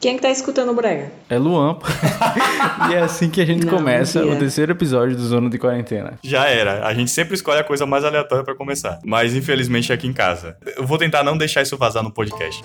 Quem é que tá escutando o Brega? É Luan. e é assim que a gente Não, começa o terceiro episódio do Zona de Quarentena. Já era. A gente sempre escolhe a coisa mais aleatória para começar. Mas infelizmente é aqui em casa. Eu vou tentar não deixar isso vazar no podcast.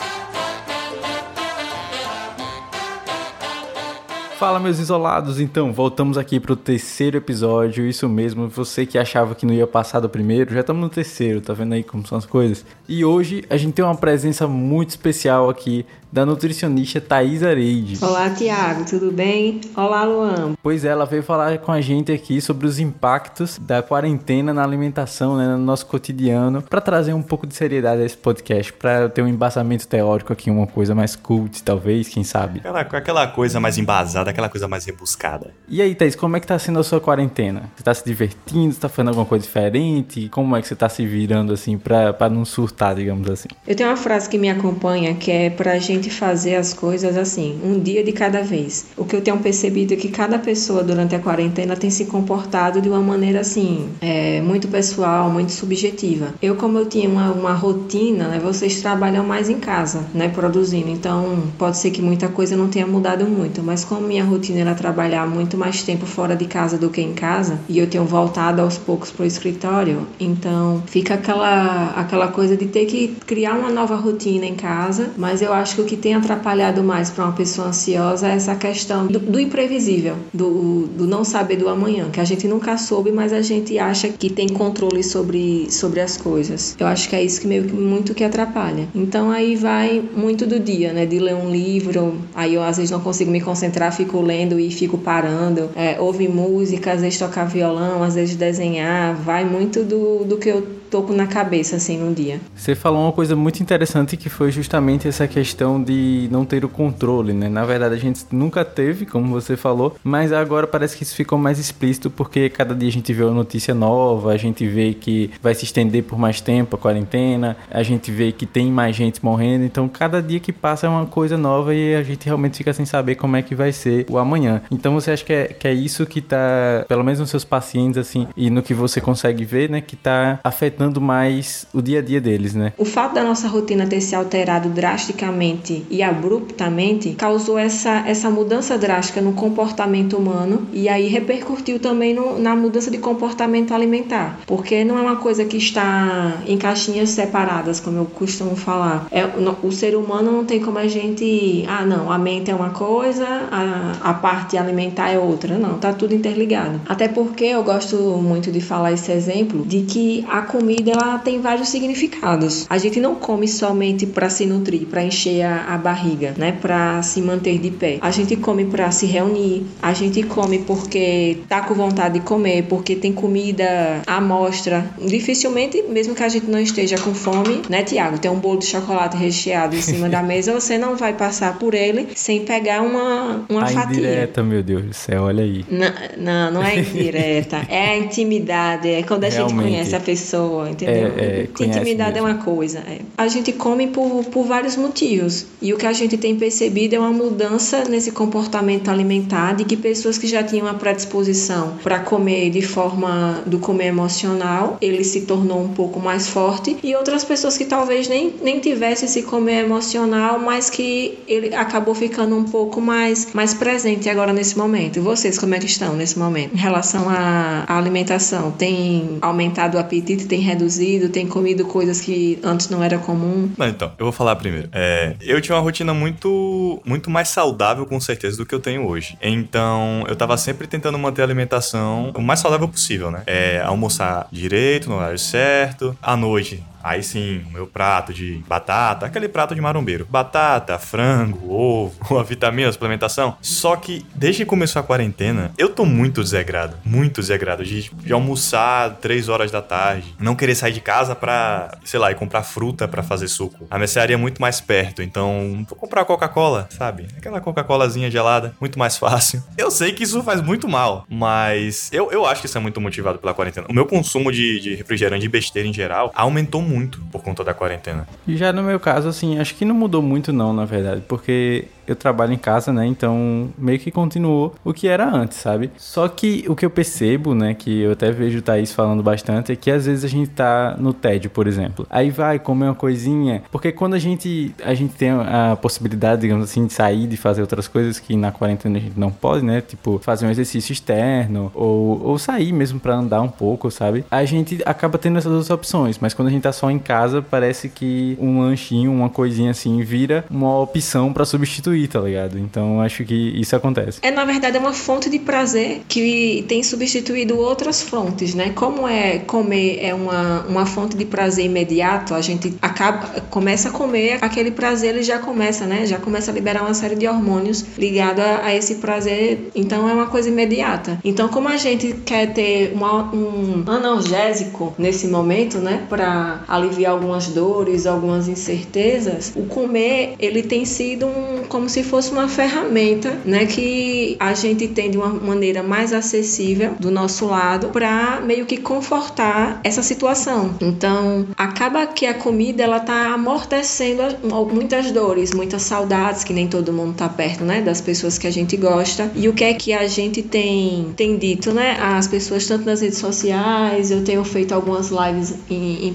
Fala, meus isolados. Então, voltamos aqui pro terceiro episódio. Isso mesmo, você que achava que não ia passar do primeiro, já estamos no terceiro, tá vendo aí como são as coisas? E hoje a gente tem uma presença muito especial aqui da nutricionista Thais Areide. Olá, Tiago, tudo bem? Olá, Luan. Pois é, ela veio falar com a gente aqui sobre os impactos da quarentena na alimentação, né, no nosso cotidiano, para trazer um pouco de seriedade a esse podcast, para ter um embasamento teórico aqui, uma coisa mais cult, talvez, quem sabe. Aquela, aquela coisa mais embasada, aquela coisa mais rebuscada. E aí, Thais, como é que tá sendo a sua quarentena? Você tá se divertindo? Você tá fazendo alguma coisa diferente? Como é que você tá se virando, assim, pra não surtar, digamos assim? Eu tenho uma frase que me acompanha, que é pra gente gente fazer as coisas assim, um dia de cada vez. O que eu tenho percebido é que cada pessoa durante a quarentena tem se comportado de uma maneira assim, é, muito pessoal, muito subjetiva. Eu, como eu tinha uma, uma rotina, né, vocês trabalham mais em casa, né, produzindo, então pode ser que muita coisa não tenha mudado muito, mas como minha rotina era trabalhar muito mais tempo fora de casa do que em casa, e eu tenho voltado aos poucos para o escritório, então fica aquela, aquela coisa de ter que criar uma nova rotina em casa, mas eu acho que o que tem atrapalhado mais para uma pessoa ansiosa é essa questão do, do imprevisível, do, do, não saber do amanhã, que a gente nunca soube, mas a gente acha que tem controle sobre, sobre as coisas. Eu acho que é isso que meio que muito que atrapalha. Então aí vai muito do dia, né? De ler um livro, aí eu às vezes não consigo me concentrar, fico lendo e fico parando, é, ouvir música, às vezes tocar violão, às vezes desenhar, vai muito do, do que eu toco na cabeça assim no dia. Você falou uma coisa muito interessante que foi justamente essa questão de não ter o controle, né? Na verdade a gente nunca teve, como você falou, mas agora parece que isso ficou mais explícito porque cada dia a gente vê uma notícia nova, a gente vê que vai se estender por mais tempo a quarentena, a gente vê que tem mais gente morrendo, então cada dia que passa é uma coisa nova e a gente realmente fica sem saber como é que vai ser o amanhã. Então você acha que é, que é isso que tá, pelo menos nos seus pacientes assim, e no que você consegue ver, né, que tá afetando afetando mais o dia a dia deles, né? O fato da nossa rotina ter se alterado drasticamente e abruptamente causou essa, essa mudança drástica no comportamento humano e aí repercutiu também no, na mudança de comportamento alimentar, porque não é uma coisa que está em caixinhas separadas, como eu costumo falar. É, o ser humano não tem como a gente, ah, não, a mente é uma coisa, a, a parte alimentar é outra. Não, tá tudo interligado. Até porque eu gosto muito de falar esse exemplo de que a comida comida ela tem vários significados. A gente não come somente para se nutrir, para encher a, a, barriga, né, para se manter de pé. A gente come para se reunir, a gente come porque tá com vontade de comer, porque tem comida à mostra. Dificilmente, mesmo que a gente não esteja com fome, né, Tiago, tem um bolo de chocolate recheado em cima da mesa, você não vai passar por ele sem pegar uma, uma a fatia. Indireta, meu Deus do céu, olha aí. Não, não, não é indireta. é a intimidade, é quando a Realmente. gente conhece a pessoa entendeu? É, é, Intimidade mesmo. é uma coisa. É. A gente come por, por vários motivos. E o que a gente tem percebido é uma mudança nesse comportamento alimentar de que pessoas que já tinham uma predisposição para comer de forma do comer emocional, ele se tornou um pouco mais forte. E outras pessoas que talvez nem, nem tivessem esse comer emocional, mas que ele acabou ficando um pouco mais, mais presente agora nesse momento. E vocês, como é que estão nesse momento? Em relação à alimentação, tem aumentado o apetite, tem reduzido, tem comido coisas que antes não era comum? Não, então, eu vou falar primeiro. É, eu tinha uma rotina muito, muito mais saudável, com certeza, do que eu tenho hoje. Então, eu tava sempre tentando manter a alimentação o mais saudável possível, né? É, almoçar direito, no horário certo, à noite Aí sim, meu prato de batata, aquele prato de marombeiro. Batata, frango, ovo, a vitamina, a suplementação. Só que desde que começou a quarentena, eu tô muito desagrado. Muito desagrado de, de almoçar 3 horas da tarde. Não querer sair de casa pra, sei lá, ir comprar fruta para fazer suco. A mercearia é muito mais perto, então vou comprar Coca-Cola, sabe? Aquela Coca-Colazinha gelada, muito mais fácil. Eu sei que isso faz muito mal, mas eu, eu acho que isso é muito motivado pela quarentena. O meu consumo de, de refrigerante e besteira em geral aumentou muito muito por conta da quarentena. E já no meu caso, assim, acho que não mudou muito não, na verdade, porque eu trabalho em casa, né? Então meio que continuou o que era antes, sabe? Só que o que eu percebo, né? Que eu até vejo o Thaís falando bastante, é que às vezes a gente tá no tédio, por exemplo. Aí vai comer uma coisinha. Porque quando a gente, a gente tem a possibilidade, digamos assim, de sair, de fazer outras coisas que na quarentena a gente não pode, né? Tipo, fazer um exercício externo ou, ou sair mesmo para andar um pouco, sabe? A gente acaba tendo essas outras opções. Mas quando a gente tá só em casa, parece que um lanchinho, uma coisinha assim, vira uma opção para substituir tá ligado? Então acho que isso acontece. É, na verdade, é uma fonte de prazer que tem substituído outras fontes, né? Como é comer é uma, uma fonte de prazer imediato, a gente acaba, começa a comer, aquele prazer ele já começa, né? Já começa a liberar uma série de hormônios ligado a, a esse prazer, então é uma coisa imediata. Então, como a gente quer ter uma, um analgésico nesse momento, né? Para aliviar algumas dores, algumas incertezas, o comer ele tem sido um, como se fosse uma ferramenta, né, que a gente tem de uma maneira mais acessível do nosso lado para meio que confortar essa situação. Então, acaba que a comida ela tá amortecendo muitas dores, muitas saudades que nem todo mundo tá perto, né, das pessoas que a gente gosta. E o que é que a gente tem tem dito, né, as pessoas tanto nas redes sociais, eu tenho feito algumas lives em, em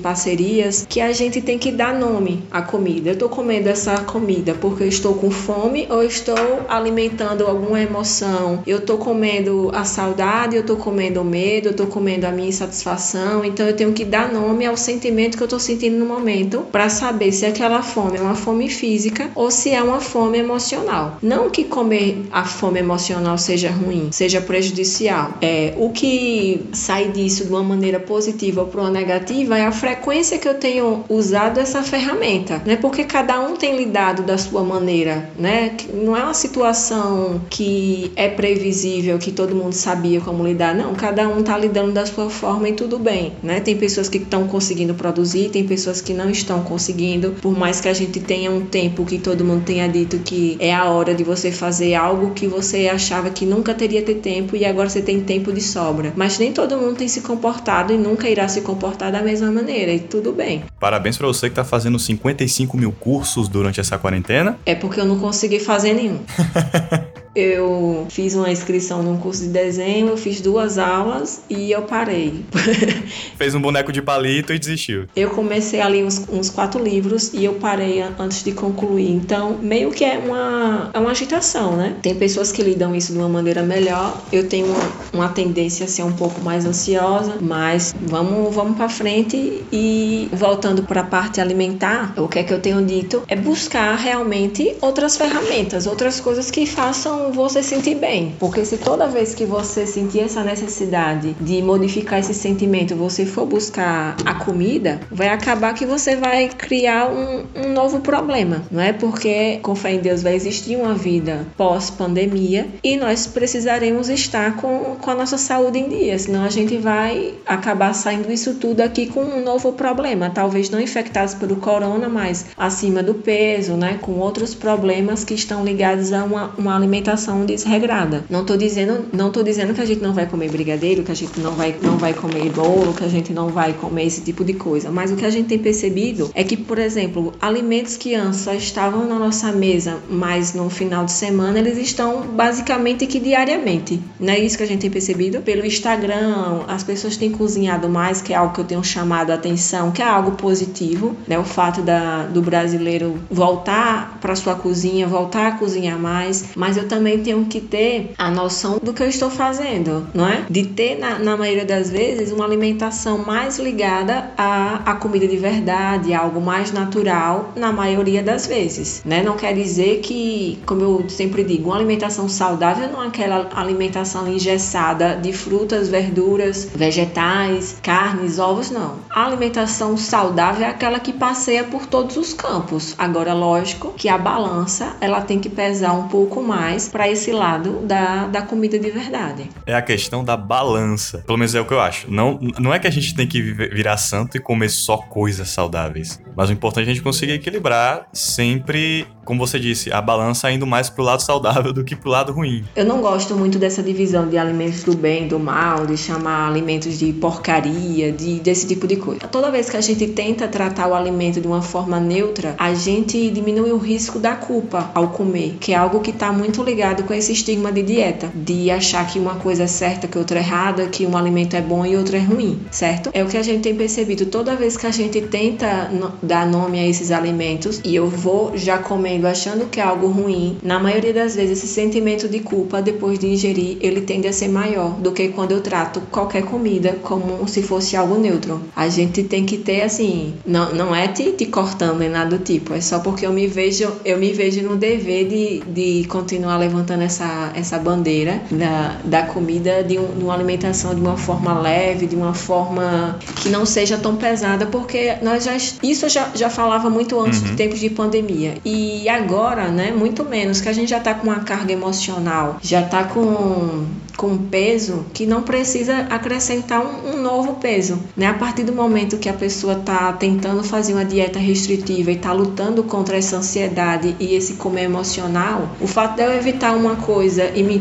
parcerias que a gente tem que dar nome à comida. Eu tô comendo essa comida porque eu estou com fome fome ou estou alimentando alguma emoção? Eu estou comendo a saudade, eu estou comendo o medo, eu estou comendo a minha insatisfação. Então eu tenho que dar nome ao sentimento que eu estou sentindo no momento para saber se aquela fome é uma fome física ou se é uma fome emocional. Não que comer a fome emocional seja ruim, seja prejudicial. É, o que sai disso de uma maneira positiva ou para uma negativa é a frequência que eu tenho usado essa ferramenta, né? Porque cada um tem lidado da sua maneira, né? Não é uma situação que é previsível, que todo mundo sabia como lidar. Não, cada um está lidando da sua forma e tudo bem, né? Tem pessoas que estão conseguindo produzir, tem pessoas que não estão conseguindo. Por mais que a gente tenha um tempo que todo mundo tenha dito que é a hora de você fazer algo que você achava que nunca teria ter tempo e agora você tem tempo de sobra. Mas nem todo mundo tem se comportado e nunca irá se comportar da mesma maneira e tudo bem. Parabéns para você que está fazendo 55 mil cursos durante essa quarentena. É porque eu não consegui fazer nenhum. eu fiz uma inscrição num curso de desenho, eu fiz duas aulas e eu parei. Fez um boneco de palito e desistiu. Eu comecei ali uns, uns, quatro livros e eu parei antes de concluir. Então, meio que é uma, é uma agitação, né? Tem pessoas que lidam isso de uma maneira melhor. Eu tenho uma, uma tendência a ser um pouco mais ansiosa, mas vamos, vamos para frente e voltando para a parte alimentar, o que é que eu tenho dito é buscar realmente outras ferramentas, outras coisas que façam você sentir bem. Porque se toda vez que você sentir essa necessidade de modificar esse sentimento, você for buscar a comida, vai acabar que você vai criar um, um novo problema, não é? Porque, com fé em Deus, vai existir uma vida pós-pandemia e nós precisaremos estar com, com a nossa saúde em dia, senão a gente vai acabar saindo isso tudo aqui com um novo problema. Talvez não infectados pelo corona, mas acima do peso, né? Com outros problemas que estão ligados a uma, uma alimentação alimentação desregrada. Não tô dizendo, não tô dizendo que a gente não vai comer brigadeiro, que a gente não vai, não vai comer bolo, que a gente não vai comer esse tipo de coisa. Mas o que a gente tem percebido é que, por exemplo, alimentos que antes só estavam na nossa mesa, mas no final de semana eles estão basicamente que diariamente. Não é isso que a gente tem percebido? Pelo Instagram, as pessoas têm cozinhado mais, que é algo que eu tenho chamado a atenção, que é algo positivo, né? O fato da, do brasileiro voltar para sua cozinha, voltar a cozinhar mais, mas eu também também tenho que ter a noção do que eu estou fazendo, não é? De ter, na, na maioria das vezes, uma alimentação mais ligada à, à comida de verdade, algo mais natural, na maioria das vezes, né? Não quer dizer que, como eu sempre digo, uma alimentação saudável não é aquela alimentação engessada de frutas, verduras, vegetais, carnes, ovos, não. A alimentação saudável é aquela que passeia por todos os campos. Agora, lógico que a balança ela tem que pesar um pouco mais para esse lado da, da comida de verdade. É a questão da balança. Pelo menos é o que eu acho. Não, não é que a gente tem que virar santo e comer só coisas saudáveis. Mas o importante é a gente conseguir equilibrar sempre como você disse, a balança indo mais pro lado saudável do que pro lado ruim. Eu não gosto muito dessa divisão de alimentos do bem e do mal, de chamar alimentos de porcaria, de, desse tipo de coisa. Toda vez que a gente tenta tratar o alimento de uma forma neutra, a gente diminui o risco da culpa ao comer, que é algo que está muito ligado com esse estigma de dieta, de achar que uma coisa é certa, que outra é errada, que um alimento é bom e outro é ruim, certo? É o que a gente tem percebido toda vez que a gente tenta dar nome a esses alimentos e eu vou já comendo achando que é algo ruim, na maioria das vezes esse sentimento de culpa depois de ingerir, ele tende a ser maior do que quando eu trato qualquer comida como se fosse algo neutro. A gente tem que ter assim, não, não é te, te cortando nem nada do tipo, é só porque eu me vejo, eu me vejo no dever de, de continuar levantando essa, essa bandeira da, da comida de, um, de uma alimentação de uma forma leve, de uma forma que não seja tão pesada, porque nós já isso eu já, já falava muito antes uhum. de tempos de pandemia. E agora, né, muito menos, que a gente já tá com uma carga emocional, já tá com com peso que não precisa acrescentar um, um, novo peso, né? A partir do momento que a pessoa está tentando fazer uma dieta restritiva e está lutando contra essa ansiedade e esse comer emocional, o fato de eu evitar uma coisa e me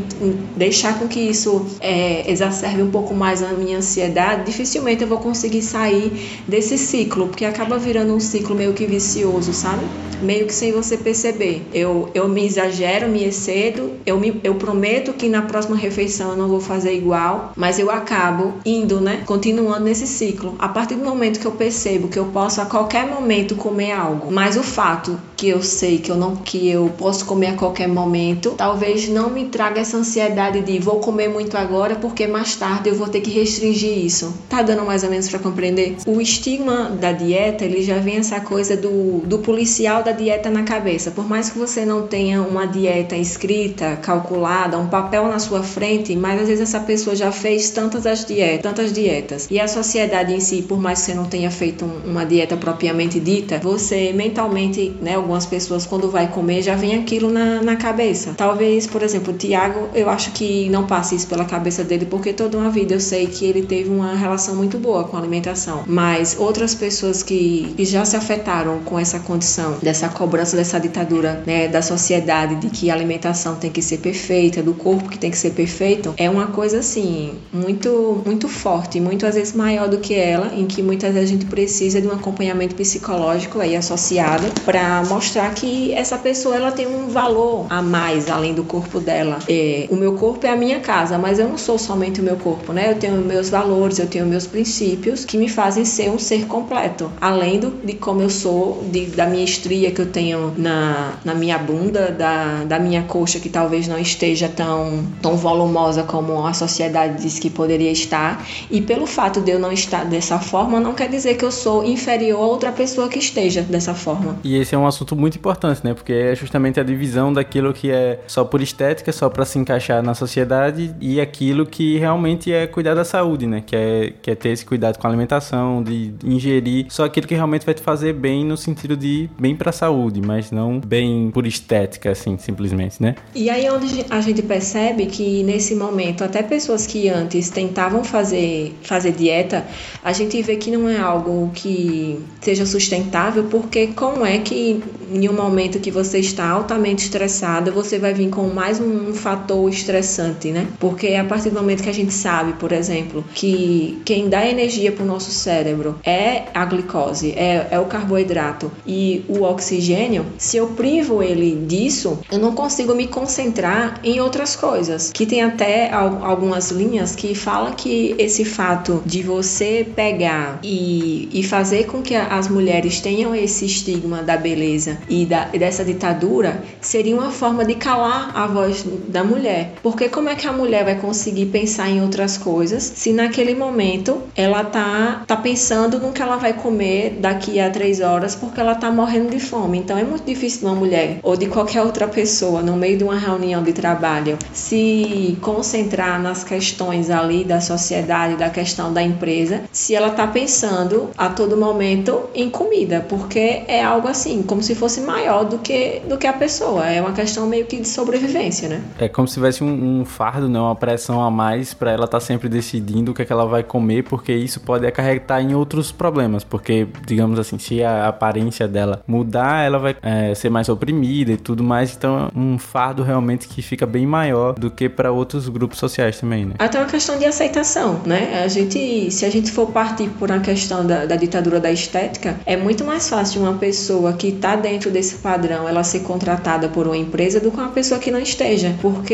deixar com que isso é, exacerbe um pouco mais a minha ansiedade, dificilmente eu vou conseguir sair desse ciclo, porque acaba virando um ciclo meio que vicioso, sabe? Meio que sem você perceber. Eu, eu me exagero, me excedo, eu, me, eu prometo que na próxima refeição eu não vou fazer igual, mas eu acabo indo, né? Continuando nesse ciclo. A partir do momento que eu percebo que eu posso a qualquer momento comer algo, mas o fato que eu sei que eu não que eu posso comer a qualquer momento, talvez não me traga essa ansiedade de vou comer muito agora porque mais tarde eu vou ter que restringir isso. Tá dando mais ou menos para compreender? O estigma da dieta, ele já vem essa coisa do, do policial da dieta na cabeça. Por mais que você não tenha uma dieta escrita, calculada, um papel na sua frente, mas às vezes essa pessoa já fez tantas as dietas, tantas dietas. E a sociedade em si, por mais que você não tenha feito uma dieta propriamente dita, você mentalmente, né, algumas pessoas quando vai comer já vem aquilo na, na cabeça. Talvez, por exemplo, o Tiago, eu acho que não passe isso pela cabeça dele, porque toda uma vida eu sei que ele teve uma relação muito boa com a alimentação. Mas outras pessoas que, que já se afetaram com essa condição, dessa cobrança, dessa ditadura, né, da sociedade de que a alimentação tem que ser perfeita, do corpo que tem que ser perfeito, é uma coisa assim, muito, muito forte, muito às vezes maior do que ela, em que muitas vezes a gente precisa de um acompanhamento psicológico aí associado para mostrar que essa pessoa ela tem um valor a mais além do corpo dela. É, o meu corpo é a minha casa, mas eu não sou somente o meu corpo, né? Eu tenho meus valores, eu tenho meus princípios que me fazem ser um ser completo, além do, de como eu sou, de, da minha estria que eu tenho na, na minha bunda, da, da minha coxa que talvez não esteja tão, tão volumosa como a sociedade diz que poderia estar, e pelo fato de eu não estar dessa forma, não quer dizer que eu sou inferior a outra pessoa que esteja dessa forma. E esse é um assunto muito importante, né? Porque é justamente a divisão daquilo que é só por estética, só para se encaixar na sociedade, e aquilo que realmente é cuidar da saúde, né? Que é, que é ter esse cuidado com a alimentação, de ingerir só aquilo que realmente vai te fazer bem no sentido de bem para a saúde, mas não bem por estética, assim, simplesmente, né? E aí é onde a gente percebe que nesse momento, até pessoas que antes tentavam fazer, fazer dieta, a gente vê que não é algo que seja sustentável, porque como é que em um momento que você está altamente estressado, você vai vir com mais um, fator estressante, né? Porque a partir do momento que a gente sabe, por exemplo, que quem dá energia para o nosso cérebro é a glicose, é, é o carboidrato e o oxigênio, se eu privo ele disso, eu não consigo me concentrar em outras coisas, que tem até algumas linhas que fala que esse fato de você pegar e, e fazer com que as mulheres tenham esse estigma da beleza e da, dessa ditadura seria uma forma de calar a voz da mulher. Porque como é que a mulher vai conseguir pensar em outras coisas se naquele momento ela tá, tá pensando no que ela vai comer daqui a três horas porque ela tá morrendo de fome. Então é muito difícil uma mulher ou de qualquer outra pessoa no meio de uma reunião de trabalho se concentrar nas questões ali da sociedade, da questão da empresa, se ela está pensando a todo momento em comida, porque é algo assim, como se fosse maior do que, do que a pessoa. É uma questão meio que de sobrevivência, né? É como se tivesse um, um fardo, né? uma pressão a mais para ela estar tá sempre decidindo o que, é que ela vai comer, porque isso pode acarretar em outros problemas. Porque, digamos assim, se a aparência dela mudar, ela vai é, ser mais oprimida e tudo mais. Então, é um fardo realmente que fica bem maior do que para outros grupos sociais também, né? Até uma questão de aceitação, né? A gente, se a gente for partir por uma questão da, da ditadura da estética, é muito mais fácil uma pessoa que está dentro desse padrão ela ser contratada por uma empresa do que uma pessoa que não esteja, porque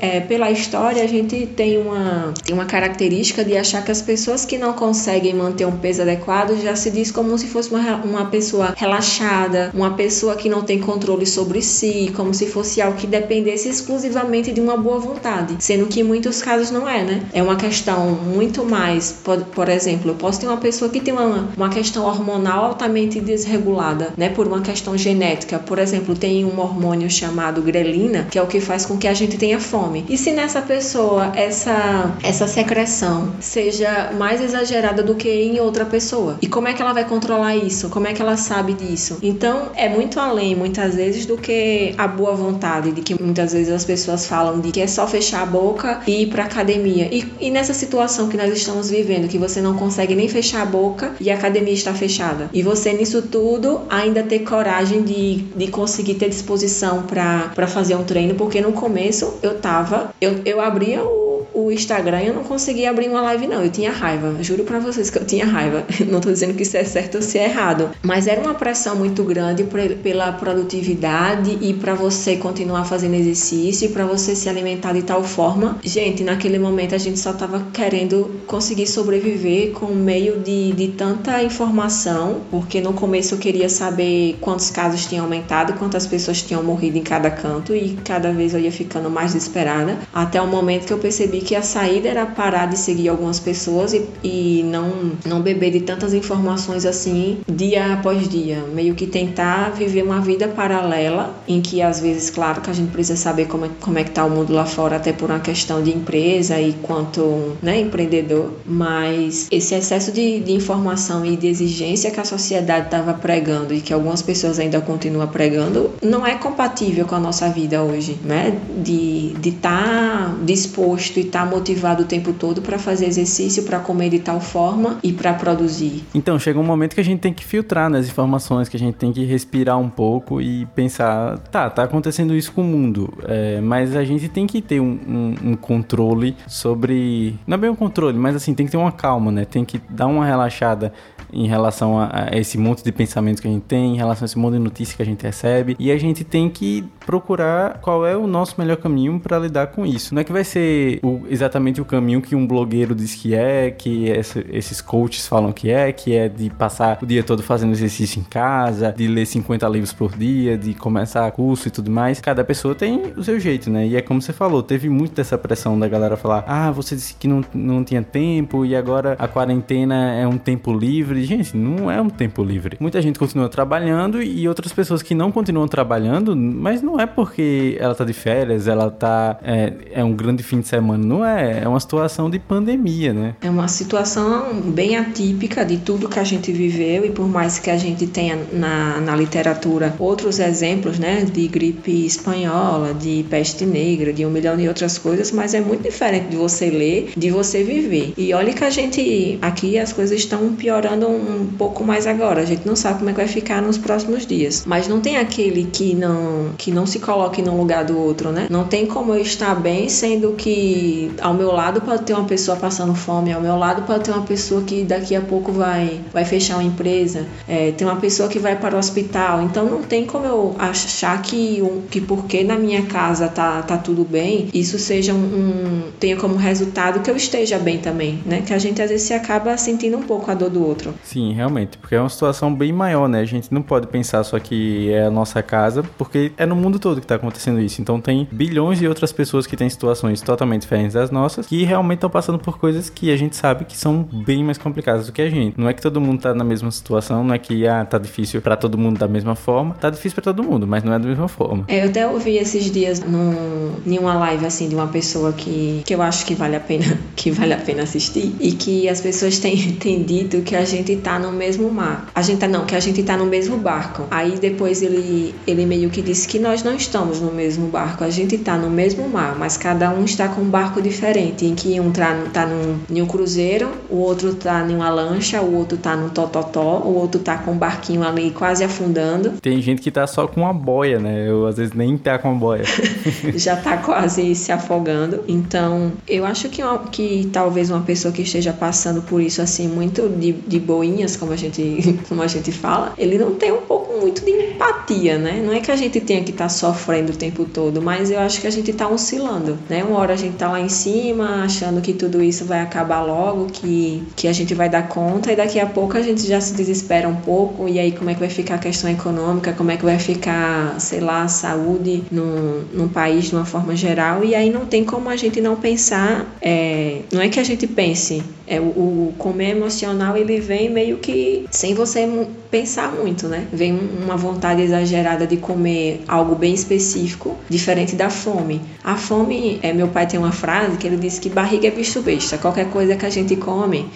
é, pela história a gente tem uma, tem uma característica de achar que as pessoas que não conseguem manter um peso adequado já se diz como se fosse uma, uma pessoa relaxada, uma pessoa que não tem controle sobre si, como se fosse algo que dependesse exclusivamente de uma boa vontade, sendo que em muitos casos não é, né? É uma questão muito mais, por, por exemplo, eu posso ter uma pessoa que tem uma, uma questão hormonal altamente desregulada, né, por uma questão genética. Por exemplo, tem um hormônio chamado grelina, que é o que faz com que a gente tenha fome. E se nessa pessoa essa essa secreção seja mais exagerada do que em outra pessoa? E como é que ela vai controlar isso? Como é que ela sabe disso? Então, é muito além muitas vezes do que a boa vontade de que muitas vezes as pessoas falam de que é só fechar a boca e ir para academia. E, e nessa situação que nós estamos vivendo, que você não consegue nem fechar a boca e a academia está fechada. E você nisso tudo ainda ter coragem de, de conseguir ter disposição para fazer um treino, porque no começo eu tava, eu, eu abria o o Instagram eu não conseguia abrir uma live não, eu tinha raiva, juro para vocês que eu tinha raiva. Não tô dizendo que isso é certo ou se é errado, mas era uma pressão muito grande pela produtividade e para você continuar fazendo exercício, para você se alimentar de tal forma. Gente, naquele momento a gente só tava querendo conseguir sobreviver com meio de, de tanta informação, porque no começo eu queria saber quantos casos tinham aumentado, quantas pessoas tinham morrido em cada canto e cada vez eu ia ficando mais desesperada, até o momento que eu percebi que a saída era parar de seguir algumas pessoas e, e não, não beber de tantas informações assim dia após dia. Meio que tentar viver uma vida paralela em que às vezes, claro que a gente precisa saber como é, como é que tá o mundo lá fora, até por uma questão de empresa e quanto né, empreendedor, mas esse excesso de, de informação e de exigência que a sociedade estava pregando e que algumas pessoas ainda continuam pregando não é compatível com a nossa vida hoje, né? De estar de tá disposto e estar tá motivado o tempo todo para fazer exercício, para comer de tal forma e para produzir. Então, chega um momento que a gente tem que filtrar nas informações, que a gente tem que respirar um pouco e pensar, tá, tá acontecendo isso com o mundo, é, mas a gente tem que ter um, um, um, controle sobre, não é bem um controle, mas assim, tem que ter uma calma, né? Tem que dar uma relaxada em relação a, a esse monte de pensamentos que a gente tem, em relação a esse monte de notícias que a gente recebe, e a gente tem que procurar qual é o nosso melhor caminho para lidar com isso. Não é que vai ser o, exatamente o caminho que um blogueiro diz que é, que esse, esses coaches falam que é, que é de passar o dia todo fazendo exercício em casa, de ler 50 livros por dia, de começar curso e tudo mais. Cada pessoa tem o seu jeito, né? E é como você falou, teve muito dessa pressão da galera falar: ah, você disse que não, não tinha tempo e agora a quarentena é um tempo livre. Gente, não é um tempo livre. Muita gente continua trabalhando e outras pessoas que não continuam trabalhando, mas não é porque ela tá de férias, ela tá. É, é um grande fim de semana não é, é uma situação de pandemia, né? É uma situação bem atípica de tudo que a gente viveu e por mais que a gente tenha na, na literatura outros exemplos, né, de gripe espanhola, de peste negra, de um milhão de outras coisas, mas é muito diferente de você ler, de você viver. E olha que a gente aqui as coisas estão piorando um pouco mais agora. A gente não sabe como é que vai ficar nos próximos dias. Mas não tem aquele que não que não se coloque no lugar do outro, né? Não tem como eu estar bem sendo que ao meu lado pode ter uma pessoa passando fome, ao meu lado pode ter uma pessoa que daqui a pouco vai, vai fechar uma empresa, é, tem uma pessoa que vai para o hospital. Então não tem como eu achar que, um, que porque na minha casa tá, tá tudo bem, isso seja um, um, tenha como resultado que eu esteja bem também, né? Que a gente às vezes se acaba sentindo um pouco a dor do outro. Sim, realmente, porque é uma situação bem maior, né? A gente não pode pensar só que é a nossa casa, porque é no mundo todo que está acontecendo isso. Então tem bilhões de outras pessoas que têm situações totalmente diferentes semelhantes às nossas, que realmente estão passando por coisas que a gente sabe que são bem mais complicadas do que a gente. Não é que todo mundo tá na mesma situação, não é que ah, tá difícil para todo mundo da mesma forma, tá difícil para todo mundo, mas não é da mesma forma. É, eu até ouvi esses dias num, em uma live assim de uma pessoa que, que eu acho que vale a pena que vale a pena assistir e que as pessoas têm, dito que a gente tá no mesmo mar. A gente tá não, que a gente tá no mesmo barco. Aí depois ele ele meio que disse que nós não estamos no mesmo barco, a gente tá no mesmo mar, mas cada um está com um barco diferente, em que um tá, tá num, em um cruzeiro, o outro tá em uma lancha, o outro tá num tototó, o outro tá com um barquinho ali quase afundando. Tem gente que tá só com uma boia, né? Eu às vezes nem tá com a boia. Já tá quase se afogando. Então, eu acho que, uma, que talvez uma pessoa que esteja passando por isso assim muito de, de boinhas, como a gente como a gente fala, ele não tem um pouco muito de empatia, né? Não é que a gente tenha que estar tá sofrendo o tempo todo, mas eu acho que a gente está oscilando, né? Uma hora a gente tá lá em cima, achando que tudo isso vai acabar logo, que, que a gente vai dar conta, e daqui a pouco a gente já se desespera um pouco, e aí como é que vai ficar a questão econômica, como é que vai ficar, sei lá, a saúde num país de uma forma geral, e aí não tem como a gente não pensar, é, não é que a gente pense, é, o, o comer emocional ele vem meio que sem você pensar muito, né? Vem uma vontade exagerada de comer algo bem específico, diferente da fome. A fome, é, meu pai tem uma frase que ele diz que barriga é bicho besta. Qualquer coisa que a gente come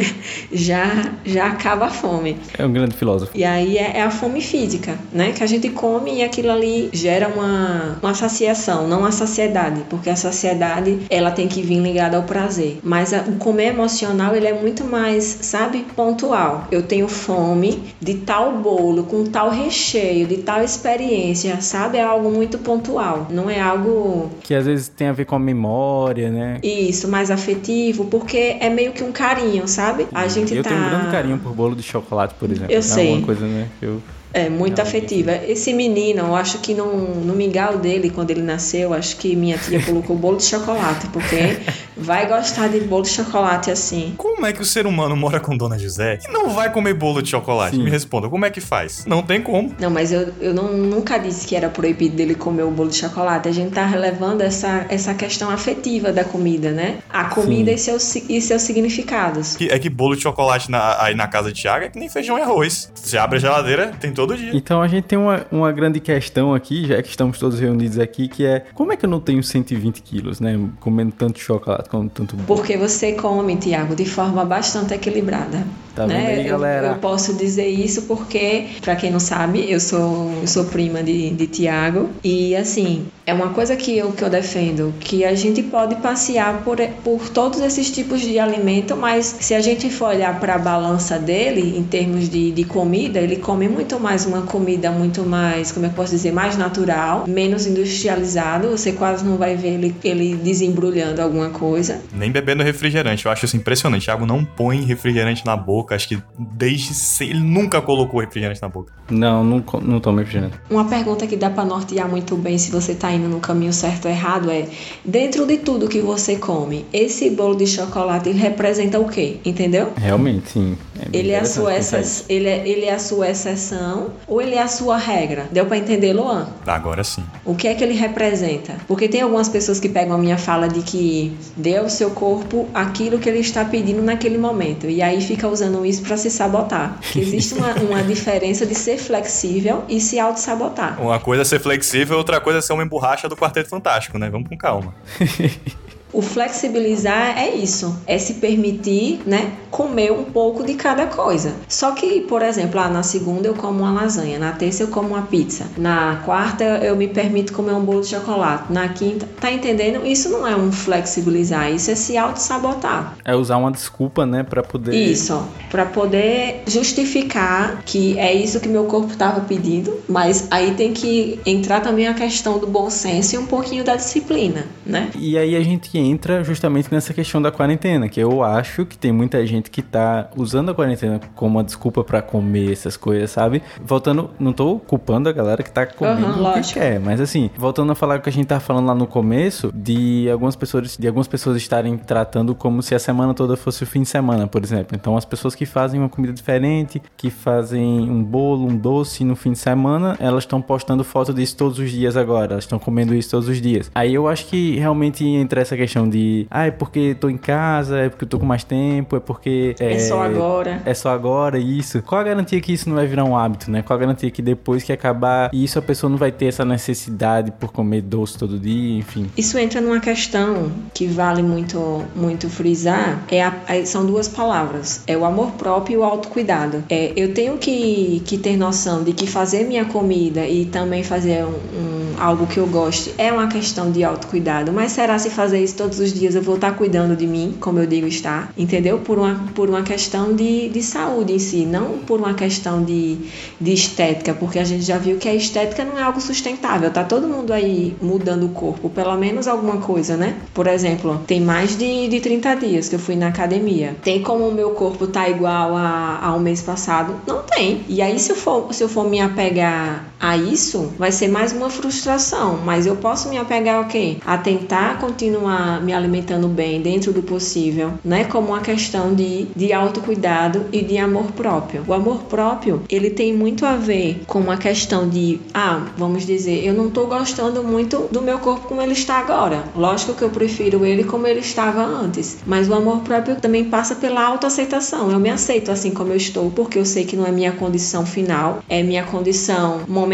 já já acaba a fome. É um grande filósofo. E aí é, é, a fome física, né? Que a gente come e aquilo ali gera uma, uma saciação, não a saciedade, porque a saciedade ela tem que vir ligada ao prazer. Mas a, o comer emocional ele é muito mais, sabe, pontual. Eu tenho fome de tal bolo, com tal recheio, de tal experiência, sabe? É algo muito pontual, não é algo. Que às vezes tem a ver com a memória, né? Isso, mais afetivo, porque é meio que um carinho, sabe? A gente eu tá. Eu tenho um grande carinho por bolo de chocolate, por exemplo. Eu é sei. Uma coisa, né? Eu é, muito afetiva. Esse menino, eu acho que no, no mingau dele, quando ele nasceu, acho que minha tia colocou bolo de chocolate, porque vai gostar de bolo de chocolate assim. Como é que o ser humano mora com Dona José e não vai comer bolo de chocolate? Sim. Me responda, como é que faz? Não tem como. Não, mas eu, eu não, nunca disse que era proibido dele comer o bolo de chocolate. A gente tá relevando essa, essa questão afetiva da comida, né? A comida e seus, e seus significados. É que bolo de chocolate na, aí na casa de Thiago é que nem feijão e arroz. Você abre a geladeira, tem todo todo dia. Então a gente tem uma, uma grande questão aqui, já que estamos todos reunidos aqui, que é como é que eu não tenho 120 quilos, né? Comendo tanto chocolate, tanto. Porque você come, Tiago, de forma bastante equilibrada. Tá né? Aí, galera? Eu, eu, posso dizer isso porque, para quem não sabe, eu sou, eu sou prima de, de Tiago. E assim, é uma coisa que eu, que eu defendo, que a gente pode passear por, por todos esses tipos de alimento, mas se a gente for olhar para a balança dele, em termos de, de comida, ele come muito mais uma comida muito mais, como é que eu posso dizer, mais natural, menos industrializado. Você quase não vai ver ele, ele desembrulhando alguma coisa. Nem bebendo refrigerante. Eu acho isso impressionante. Thiago não põe refrigerante na boca boca. Acho que desde ele nunca colocou refrigerante na boca. Não, não, não toma refrigerante. Uma pergunta que dá para nortear muito bem se você tá indo no caminho certo ou errado é: dentro de tudo que você come, esse bolo de chocolate representa o quê? Entendeu? Realmente, sim. É ele, é a sua exce... ele, é, ele é a sua exceção ou ele é a sua regra? Deu para entender, Luan? Agora sim. O que é que ele representa? Porque tem algumas pessoas que pegam a minha fala de que dê ao seu corpo aquilo que ele está pedindo naquele momento. E aí fica usando usando isso para se sabotar. Que existe uma, uma diferença de ser flexível e se auto-sabotar. Uma coisa é ser flexível, outra coisa é ser uma emborracha do Quarteto Fantástico, né? Vamos com calma. O flexibilizar é isso, é se permitir, né, comer um pouco de cada coisa. Só que, por exemplo, ah, na segunda eu como uma lasanha, na terça eu como uma pizza, na quarta eu me permito comer um bolo de chocolate, na quinta, tá entendendo? Isso não é um flexibilizar, isso é se auto-sabotar. É usar uma desculpa, né, para poder Isso, para poder justificar que é isso que meu corpo estava pedindo, mas aí tem que entrar também a questão do bom senso e um pouquinho da disciplina, né? E aí a gente entra justamente nessa questão da quarentena, que eu acho que tem muita gente que tá usando a quarentena como uma desculpa para comer essas coisas, sabe? Voltando, não tô culpando a galera que tá comendo uhum, o que quer, mas assim, voltando a falar o que a gente tá falando lá no começo, de algumas pessoas, de algumas pessoas estarem tratando como se a semana toda fosse o fim de semana, por exemplo. Então as pessoas que fazem uma comida diferente, que fazem um bolo, um doce no fim de semana, elas estão postando foto disso todos os dias agora, elas estão comendo isso todos os dias. Aí eu acho que realmente entra essa questão questão de, ah, é porque tô em casa, é porque eu tô com mais tempo, é porque. É, é só agora. É só agora, isso. Qual a garantia que isso não vai virar um hábito, né? Qual a garantia que depois que acabar isso a pessoa não vai ter essa necessidade por comer doce todo dia, enfim? Isso entra numa questão que vale muito, muito frisar, é a, são duas palavras, é o amor próprio e o autocuidado. É, eu tenho que, que ter noção de que fazer minha comida e também fazer um, um, algo que eu goste é uma questão de autocuidado, mas será se fazer isso todos os dias eu vou estar cuidando de mim, como eu digo estar, entendeu? Por uma, por uma questão de, de saúde em si, não por uma questão de, de estética, porque a gente já viu que a estética não é algo sustentável, tá todo mundo aí mudando o corpo, pelo menos alguma coisa, né? Por exemplo, tem mais de, de 30 dias que eu fui na academia. Tem como o meu corpo tá igual a, a um mês passado? Não tem. E aí, se eu for, se eu for me apegar a isso, vai ser mais uma frustração. Mas eu posso me apegar o quê? A tentar continuar me alimentando bem dentro do possível, né? Como uma questão de, de autocuidado e de amor próprio. O amor próprio, ele tem muito a ver com uma questão de, ah, vamos dizer, eu não tô gostando muito do meu corpo como ele está agora. Lógico que eu prefiro ele como ele estava antes. Mas o amor próprio também passa pela autoaceitação. Eu me aceito assim como eu estou, porque eu sei que não é minha condição final, é minha condição momentânea.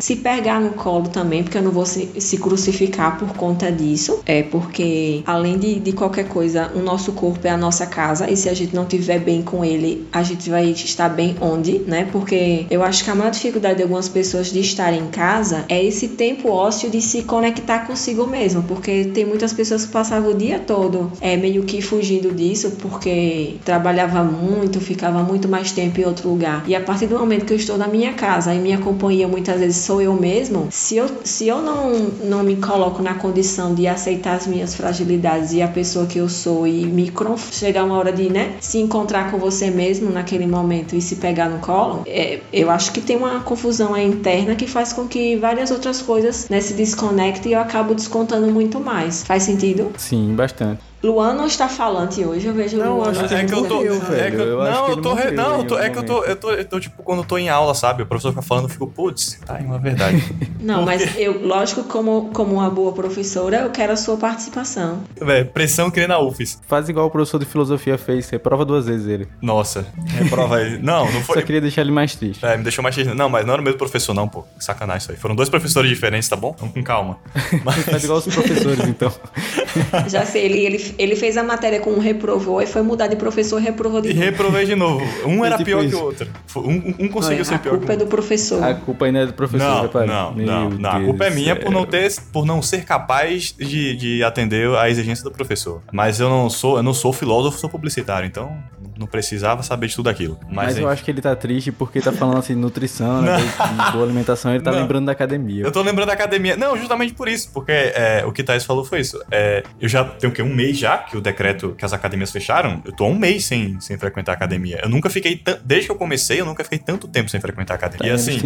Se pegar no colo também, porque eu não vou se, se crucificar por conta disso. É porque, além de, de qualquer coisa, o nosso corpo é a nossa casa. E se a gente não tiver bem com ele, a gente vai estar bem onde, né? Porque eu acho que a maior dificuldade de algumas pessoas de estar em casa é esse tempo ósseo de se conectar consigo mesmo. Porque tem muitas pessoas que passavam o dia todo é, meio que fugindo disso, porque trabalhava muito, ficava muito mais tempo em outro lugar. E a partir do momento que eu estou na minha casa e minha companhia muitas vezes sou eu mesmo, se eu, se eu não, não me coloco na condição de aceitar as minhas fragilidades e a pessoa que eu sou e me chegar uma hora de né, se encontrar com você mesmo naquele momento e se pegar no colo, é, eu acho que tem uma confusão interna que faz com que várias outras coisas né, se desconectem e eu acabo descontando muito mais. Faz sentido? Sim, bastante. Luan não está falante hoje, eu vejo não, Luan. Acho que é que eu tô. é que eu, não, eu tô. Re, não, eu tô, é que eu tô, eu tô. Eu tô, tipo, quando eu tô em aula, sabe? O professor fica falando, eu fico, putz, tá, é uma verdade. não, Porque... mas eu, lógico, como, como uma boa professora, eu quero a sua participação. Véi, pressão que nem na UFES. Faz igual o professor de filosofia fez, reprova duas vezes ele. Nossa, reprova ele. Não, não foi. Só queria deixar ele mais triste. É, me deixou mais triste. Não, mas não era o mesmo professor, não, pô. Sacanagem isso aí. Foram dois professores diferentes, tá bom? Vamos com calma. Mas... Faz igual os professores, então. Já sei, ele, ele, ele fez a matéria com um reprovou e foi mudar de professor e reprovou de novo. E reprovei de novo. Um era tipo pior isso. que o outro. Um, um conseguiu ser pior. A culpa é do professor. A culpa ainda é do professor, não, repare. Não, não, não. A culpa é minha por não, ter, por não ser capaz de, de atender a exigência do professor. Mas eu não sou, eu não sou filósofo, sou publicitário, então não precisava saber de tudo aquilo. Mas, Mas eu acho que ele tá triste porque tá falando assim, nutrição, né, boa alimentação, ele tá não. lembrando da academia. Eu tô lembrando da academia. Não, justamente por isso, porque é, o que Thais falou foi isso. É, eu já tenho o quê? Um mês já que o decreto, que as academias fecharam, eu tô há um mês sem, sem frequentar a academia. Eu nunca fiquei, desde que eu comecei, eu nunca fiquei tanto tempo sem frequentar a academia. Tá e assim,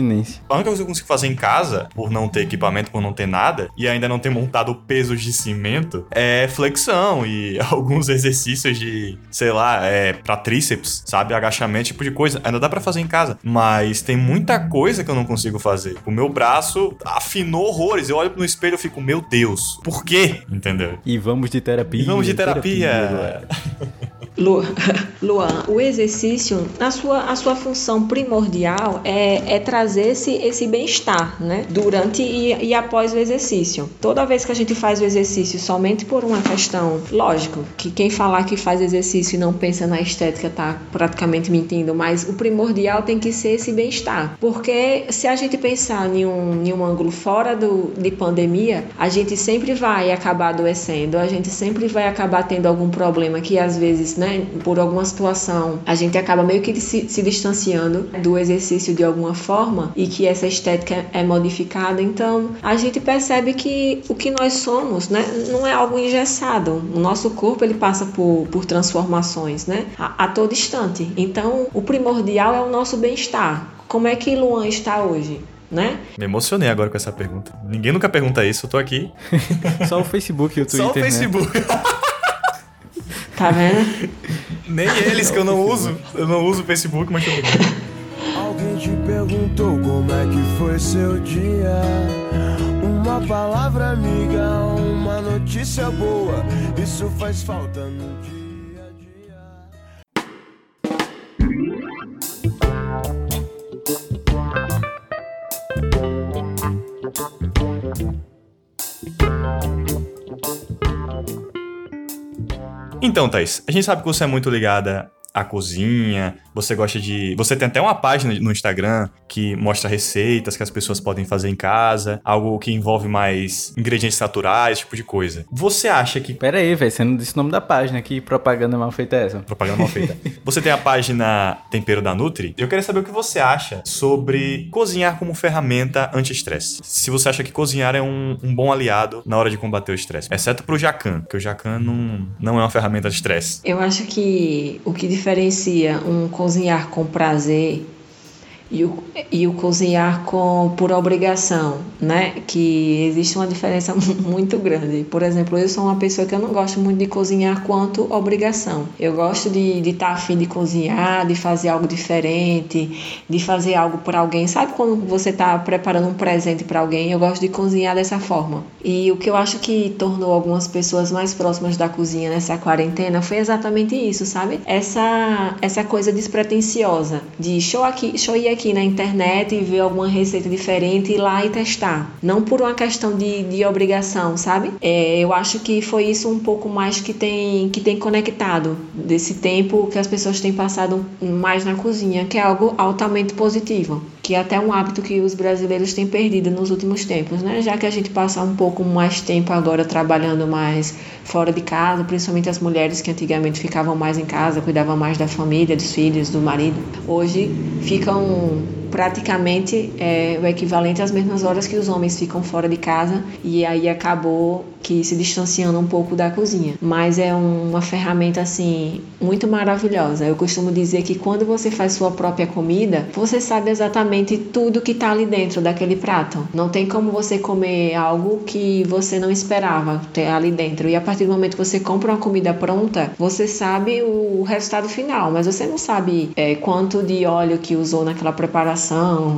a única coisa que eu consigo fazer em casa, por não ter equipamento, por não ter nada, e ainda não ter montado pesos de cimento, é flexão e alguns exercícios de, sei lá, é, pra tríceps, sabe? Agachamento, tipo de coisa. Ainda dá para fazer em casa. Mas tem muita coisa que eu não consigo fazer. O meu braço afinou horrores. Eu olho no espelho e fico, meu Deus, por quê? Entendeu? E vamos de terapia. E vamos de terapia. terapia Luan, o exercício, a sua, a sua função primordial é, é trazer esse, esse bem-estar, né? Durante e, e após o exercício. Toda vez que a gente faz o exercício somente por uma questão, lógico, que quem falar que faz exercício e não pensa na estética tá praticamente mentindo, mas o primordial tem que ser esse bem-estar. Porque se a gente pensar em um, em um ângulo fora do, de pandemia, a gente sempre vai acabar adoecendo, a gente sempre vai acabar tendo algum problema que às vezes né, por alguma situação, a gente acaba meio que se, se distanciando do exercício de alguma forma e que essa estética é modificada. Então, a gente percebe que o que nós somos, né, não é algo engessado. O nosso corpo ele passa por, por transformações, né, a, a todo instante. Então, o primordial é o nosso bem-estar. Como é que Luan está hoje? Né? Me emocionei agora com essa pergunta. Ninguém nunca pergunta isso, eu tô aqui. Só o Facebook e o Twitter. Só o né? Facebook. Né? Tá vendo? Nem eles que eu não uso. Eu não uso o Facebook, mas tudo bem. Alguém te perguntou como é que foi seu dia? Uma palavra amiga, uma notícia notícia boa, isso faz falta no dia Então, Thaís, a gente sabe que você é muito ligada à cozinha, você gosta de. Você tem até uma página no Instagram que mostra receitas que as pessoas podem fazer em casa, algo que envolve mais ingredientes naturais, esse tipo de coisa. Você acha que. Pera aí, velho, você não disse o nome da página, que propaganda mal feita é essa? Propaganda mal feita. Você tem a página Tempero da Nutri. Eu queria saber o que você acha sobre cozinhar como ferramenta anti-estresse. Se você acha que cozinhar é um, um bom aliado na hora de combater o estresse. Exceto pro Jacan, porque o Jacan não, não é uma ferramenta de estresse. Eu acho que o que diferencia um cozinhar com prazer e o, e o cozinhar com por obrigação, né? Que existe uma diferença muito grande. Por exemplo, eu sou uma pessoa que eu não gosto muito de cozinhar quanto obrigação. Eu gosto de estar tá afim de cozinhar, de fazer algo diferente, de fazer algo para alguém. Sabe quando você está preparando um presente para alguém? Eu gosto de cozinhar dessa forma. E o que eu acho que tornou algumas pessoas mais próximas da cozinha nessa quarentena foi exatamente isso, sabe? Essa essa coisa despretensiosa de show aqui, show ir aqui na internet e ver alguma receita diferente, ir lá e testar. Não por uma questão de, de obrigação, sabe? É, eu acho que foi isso um pouco mais que tem, que tem conectado desse tempo que as pessoas têm passado mais na cozinha, que é algo altamente positivo que é até um hábito que os brasileiros têm perdido nos últimos tempos, né? Já que a gente passa um pouco mais tempo agora trabalhando mais fora de casa, principalmente as mulheres que antigamente ficavam mais em casa, cuidavam mais da família, dos filhos, do marido, hoje ficam praticamente é, o equivalente às mesmas horas que os homens ficam fora de casa e aí acabou que se distanciando um pouco da cozinha. Mas é uma ferramenta assim muito maravilhosa. Eu costumo dizer que quando você faz sua própria comida, você sabe exatamente tudo que está ali dentro daquele prato. Não tem como você comer algo que você não esperava ter ali dentro. E a partir do momento que você compra uma comida pronta, você sabe o resultado final, mas você não sabe é, quanto de óleo que usou naquela preparação,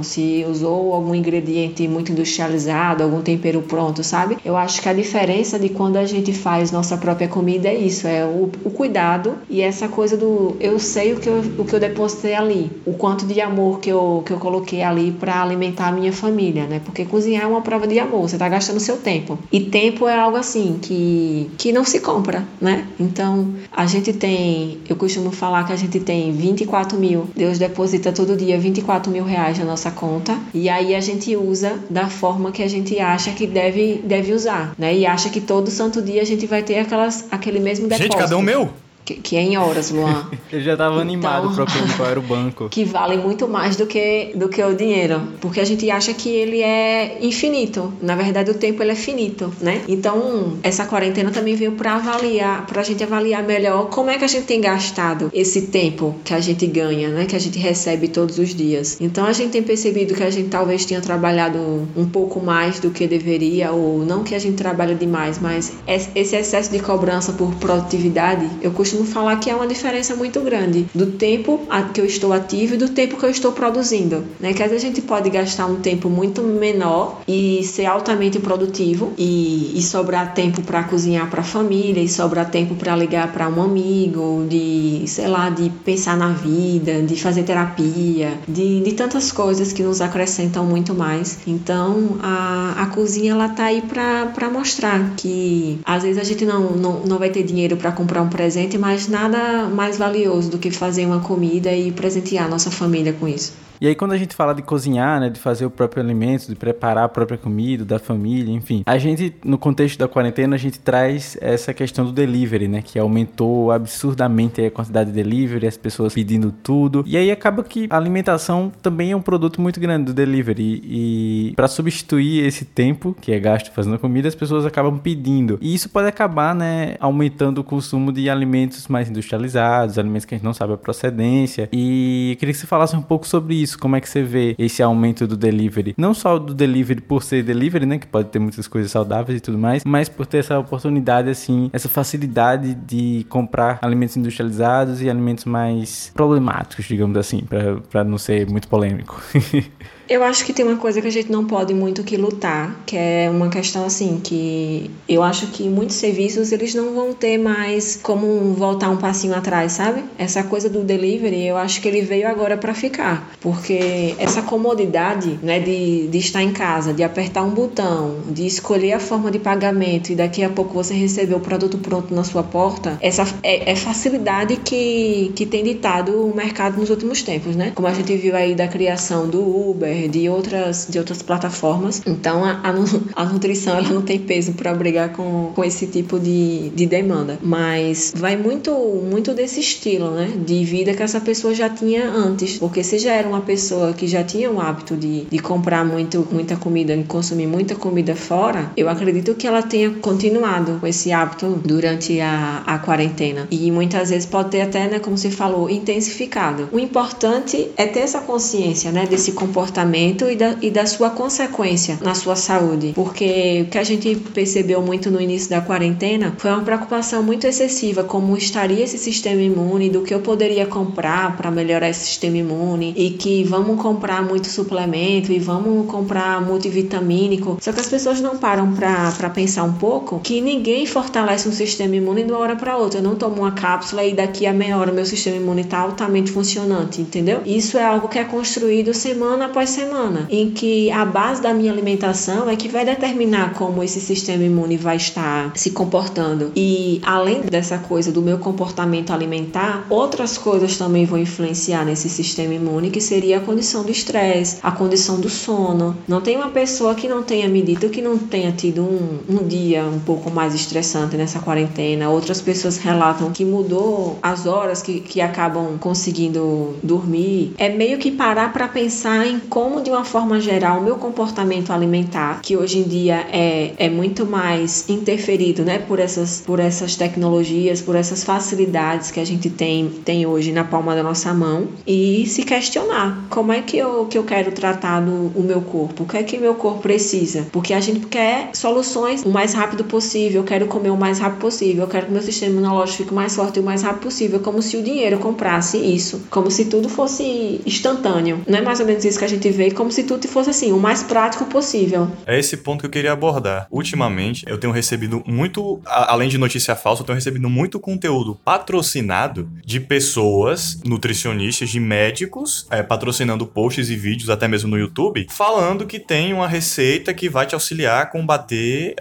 se usou algum ingrediente muito industrializado, algum tempero pronto, sabe? Eu acho que a diferença de quando a gente faz nossa própria comida é isso, é o, o cuidado e essa coisa do eu sei o que eu, o que eu depositei ali, o quanto de amor que eu, que eu coloquei ali para alimentar a minha família, né? Porque cozinhar é uma prova de amor, você tá gastando seu tempo. E tempo é algo assim que, que não se compra, né? Então a gente tem, eu costumo falar que a gente tem 24 mil, Deus deposita todo dia 24 mil reais na nossa conta e aí a gente usa da forma que a gente acha que deve, deve usar, né? E acha que todo santo dia a gente vai ter aquelas, aquele mesmo depósito. Gente, cadê o meu? Que, que, é em horas, Luan. Eu já tava então, animado procurando qual era o banco. Que vale muito mais do que, do que o dinheiro. Porque a gente acha que ele é infinito. Na verdade, o tempo ele é finito, né? Então, essa quarentena também veio para avaliar, pra gente avaliar melhor como é que a gente tem gastado esse tempo que a gente ganha, né? Que a gente recebe todos os dias. Então, a gente tem percebido que a gente talvez tenha trabalhado um pouco mais do que deveria, ou não que a gente trabalha demais, mas esse excesso de cobrança por produtividade, eu costumo costumo falar que há uma diferença muito grande do tempo que eu estou ativo e do tempo que eu estou produzindo, né? Que a gente pode gastar um tempo muito menor e ser altamente produtivo e, e sobrar tempo para cozinhar para a família e sobrar tempo para ligar para um amigo, de, sei lá, de pensar na vida, de fazer terapia, de, de tantas coisas que nos acrescentam muito mais. Então, a, a cozinha ela tá aí para mostrar que às vezes a gente não, não, não vai ter dinheiro para comprar um presente, mas nada mais valioso do que fazer uma comida e presentear nossa família com isso. E aí, quando a gente fala de cozinhar, né, de fazer o próprio alimento, de preparar a própria comida, da família, enfim, a gente, no contexto da quarentena, a gente traz essa questão do delivery, né, que aumentou absurdamente a quantidade de delivery, as pessoas pedindo tudo. E aí acaba que a alimentação também é um produto muito grande do delivery. E para substituir esse tempo que é gasto fazendo comida, as pessoas acabam pedindo. E isso pode acabar, né, aumentando o consumo de alimentos mais industrializados, alimentos que a gente não sabe a procedência. E queria que você falasse um pouco sobre isso isso? Como é que você vê esse aumento do delivery? Não só do delivery por ser delivery, né? Que pode ter muitas coisas saudáveis e tudo mais, mas por ter essa oportunidade, assim, essa facilidade de comprar alimentos industrializados e alimentos mais problemáticos, digamos assim, para não ser muito polêmico. Eu acho que tem uma coisa que a gente não pode muito que lutar, que é uma questão assim que eu acho que muitos serviços eles não vão ter mais como voltar um passinho atrás, sabe? Essa coisa do delivery, eu acho que ele veio agora para ficar, porque essa comodidade, né, de, de estar em casa, de apertar um botão, de escolher a forma de pagamento e daqui a pouco você receber o produto pronto na sua porta, essa é, é facilidade que, que tem ditado o mercado nos últimos tempos, né? Como a gente viu aí da criação do Uber, de outras, de outras plataformas. Então a, a, a nutrição ela não tem peso para brigar com, com esse tipo de, de demanda. Mas vai muito, muito desse estilo, né? De vida que essa pessoa já tinha antes. Porque se já era uma pessoa que já tinha o hábito de, de comprar muito, muita comida, de consumir muita comida fora, eu acredito que ela tenha continuado com esse hábito durante a, a quarentena. E muitas vezes pode ter até, né, como você falou, intensificado. O importante é ter essa consciência, né, desse comportamento e da, e da sua consequência na sua saúde. Porque o que a gente percebeu muito no início da quarentena foi uma preocupação muito excessiva como estaria esse sistema imune, do que eu poderia comprar para melhorar esse sistema imune e que vamos comprar muito suplemento e vamos comprar multivitamínico. Só que as pessoas não param para pensar um pouco que ninguém fortalece um sistema imune de uma hora para outra. Eu não tomo uma cápsula e daqui a meia hora meu sistema imune está altamente funcionante, entendeu? Isso é algo que é construído semana após semana, em que a base da minha alimentação é que vai determinar como esse sistema imune vai estar se comportando. E além dessa coisa do meu comportamento alimentar, outras coisas também vão influenciar nesse sistema imune, que seria a condição do estresse, a condição do sono. Não tem uma pessoa que não tenha me dito que não tenha tido um, um dia um pouco mais estressante nessa quarentena. Outras pessoas relatam que mudou as horas que, que acabam conseguindo dormir. É meio que parar para pensar em como, de uma forma geral, o meu comportamento alimentar, que hoje em dia é, é muito mais interferido né, por, essas, por essas tecnologias, por essas facilidades que a gente tem, tem hoje na palma da nossa mão, e se questionar como é que eu, que eu quero tratar do, o meu corpo, o que é que meu corpo precisa, porque a gente quer soluções o mais rápido possível, eu quero comer o mais rápido possível, eu quero que meu sistema imunológico fique mais forte o mais rápido possível, como se o dinheiro comprasse isso, como se tudo fosse instantâneo. Não é mais ou menos isso que a gente vê, como se tudo fosse assim, o mais prático possível. É esse ponto que eu queria abordar. Ultimamente, eu tenho recebido muito, além de notícia falsa, eu tenho recebido muito conteúdo patrocinado de pessoas, nutricionistas, de médicos, é, patrocinando posts e vídeos, até mesmo no YouTube, falando que tem uma receita que vai te auxiliar a combater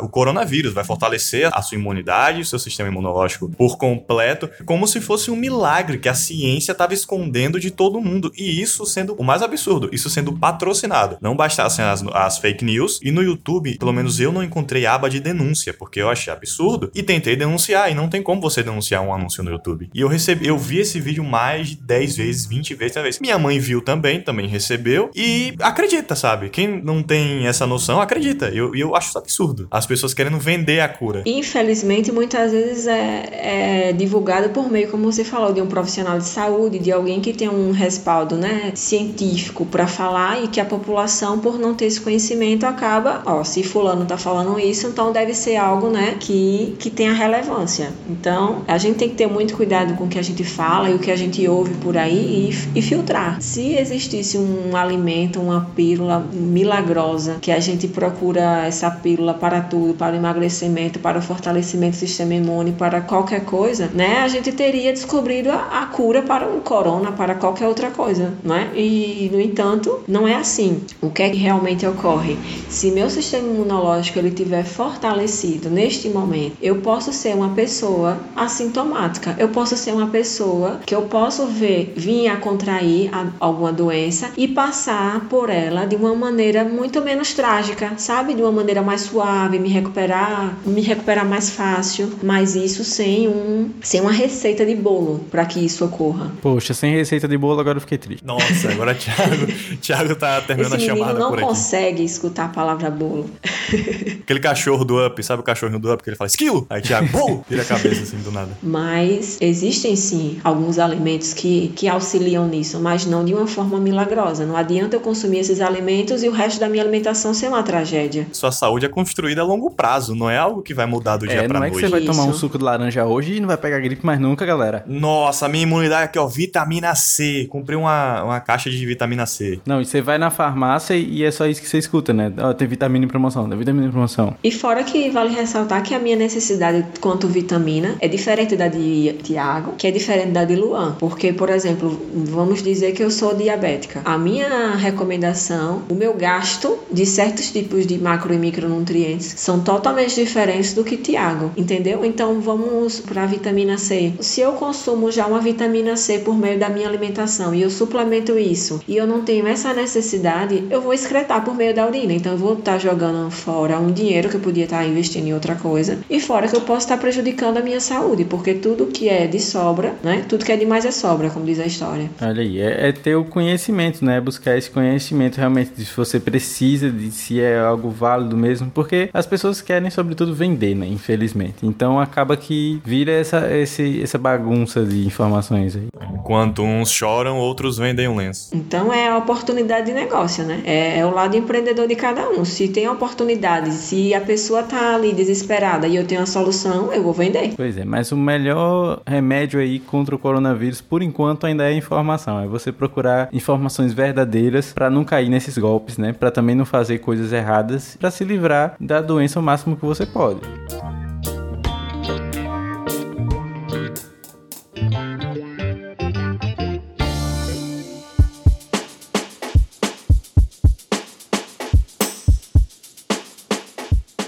o coronavírus, vai fortalecer a sua imunidade, o seu sistema imunológico por completo, como se fosse um milagre que a ciência estava escondendo de todo mundo. E isso sendo o mais absurdo, isso sendo patrocinado. Não bastassem as, as fake news, e no YouTube, pelo menos eu não encontrei aba de denúncia, porque eu achei absurdo, e tentei denunciar, e não tem como você denunciar um anúncio no YouTube. E eu recebi, eu vi esse vídeo mais de 10 vezes, 20 vezes, talvez. Minha mãe viu também, também recebeu, e acredita, sabe? Quem não tem essa noção, acredita. E eu, eu acho isso absurdo. As pessoas querendo vender a cura. Infelizmente, muitas vezes é, é divulgado por meio, como você falou, de um profissional de saúde, de alguém que tem um respaldo né, científico para falar e que a população, por não ter esse conhecimento, acaba, ó, se fulano tá falando isso, então deve ser algo, né, que, que tenha relevância. Então, a gente tem que ter muito cuidado com o que a gente fala e o que a gente ouve por aí e, e filtrar. Se existisse um alimento, uma pílula milagrosa, que a gente procura essa pílula para tudo, para o emagrecimento, para o fortalecimento do sistema imune, para qualquer coisa, né, a gente teria descobrido a, a cura para o corona, para qualquer outra coisa, né? E, no entanto, não é assim. O que é que realmente ocorre? Se meu sistema imunológico ele tiver fortalecido neste momento, eu posso ser uma pessoa assintomática. Eu posso ser uma pessoa que eu posso ver vir a contrair a, alguma doença e passar por ela de uma maneira muito menos trágica, sabe? De uma maneira mais suave, me recuperar, me recuperar mais fácil, mas isso sem um sem uma receita de bolo para que isso ocorra. Poxa, sem receita de bolo agora eu fiquei triste. Nossa, agora Thiago, Thiago tá terminando Esse a chamada não por aqui. consegue escutar a palavra bolo. Aquele cachorro do Up, sabe o cachorrinho do Up que ele fala esquilo? Aí Thiago, bolo! Vira a cabeça assim do nada. Mas existem sim alguns alimentos que, que auxiliam nisso, mas não de uma forma milagrosa. Não adianta eu consumir esses alimentos e o resto da minha alimentação ser uma tragédia. Sua saúde é construída a longo prazo, não é algo que vai mudar do dia É, pra não é que noite. você vai tomar um Isso. suco de laranja hoje e não vai pegar gripe mais nunca, galera. Nossa, minha imunidade aqui, ó, vitamina C. Comprei uma, uma caixa de vitamina C C. Não, e você vai na farmácia e é só isso que você escuta, né? Ó, tem vitamina em promoção, tem vitamina em promoção. E fora que vale ressaltar que a minha necessidade quanto vitamina é diferente da de Tiago, que é diferente da de Luan. Porque, por exemplo, vamos dizer que eu sou diabética. A minha recomendação, o meu gasto de certos tipos de macro e micronutrientes são totalmente diferentes do que Tiago, entendeu? Então vamos para a vitamina C. Se eu consumo já uma vitamina C por meio da minha alimentação e eu suplemento isso e eu não tenho essa necessidade, eu vou excretar por meio da urina. Então eu vou estar jogando fora um dinheiro que eu podia estar investindo em outra coisa e fora que eu posso estar prejudicando a minha saúde, porque tudo que é de sobra, né? Tudo que é demais é sobra, como diz a história. Olha aí, é, é ter o conhecimento, né? Buscar esse conhecimento realmente de se você precisa, de se é algo válido mesmo, porque as pessoas querem, sobretudo, vender, né? Infelizmente. Então acaba que vira essa, esse, essa bagunça de informações aí. Enquanto uns choram, outros vendem um lenço. Então é a oportunidade de negócio, né? É, é o lado empreendedor de cada um. Se tem oportunidade, se a pessoa tá ali desesperada e eu tenho a solução, eu vou vender. Pois é, mas o melhor remédio aí contra o coronavírus, por enquanto, ainda é informação. É você procurar informações verdadeiras para não cair nesses golpes, né? Para também não fazer coisas erradas, para se livrar da doença o máximo que você pode.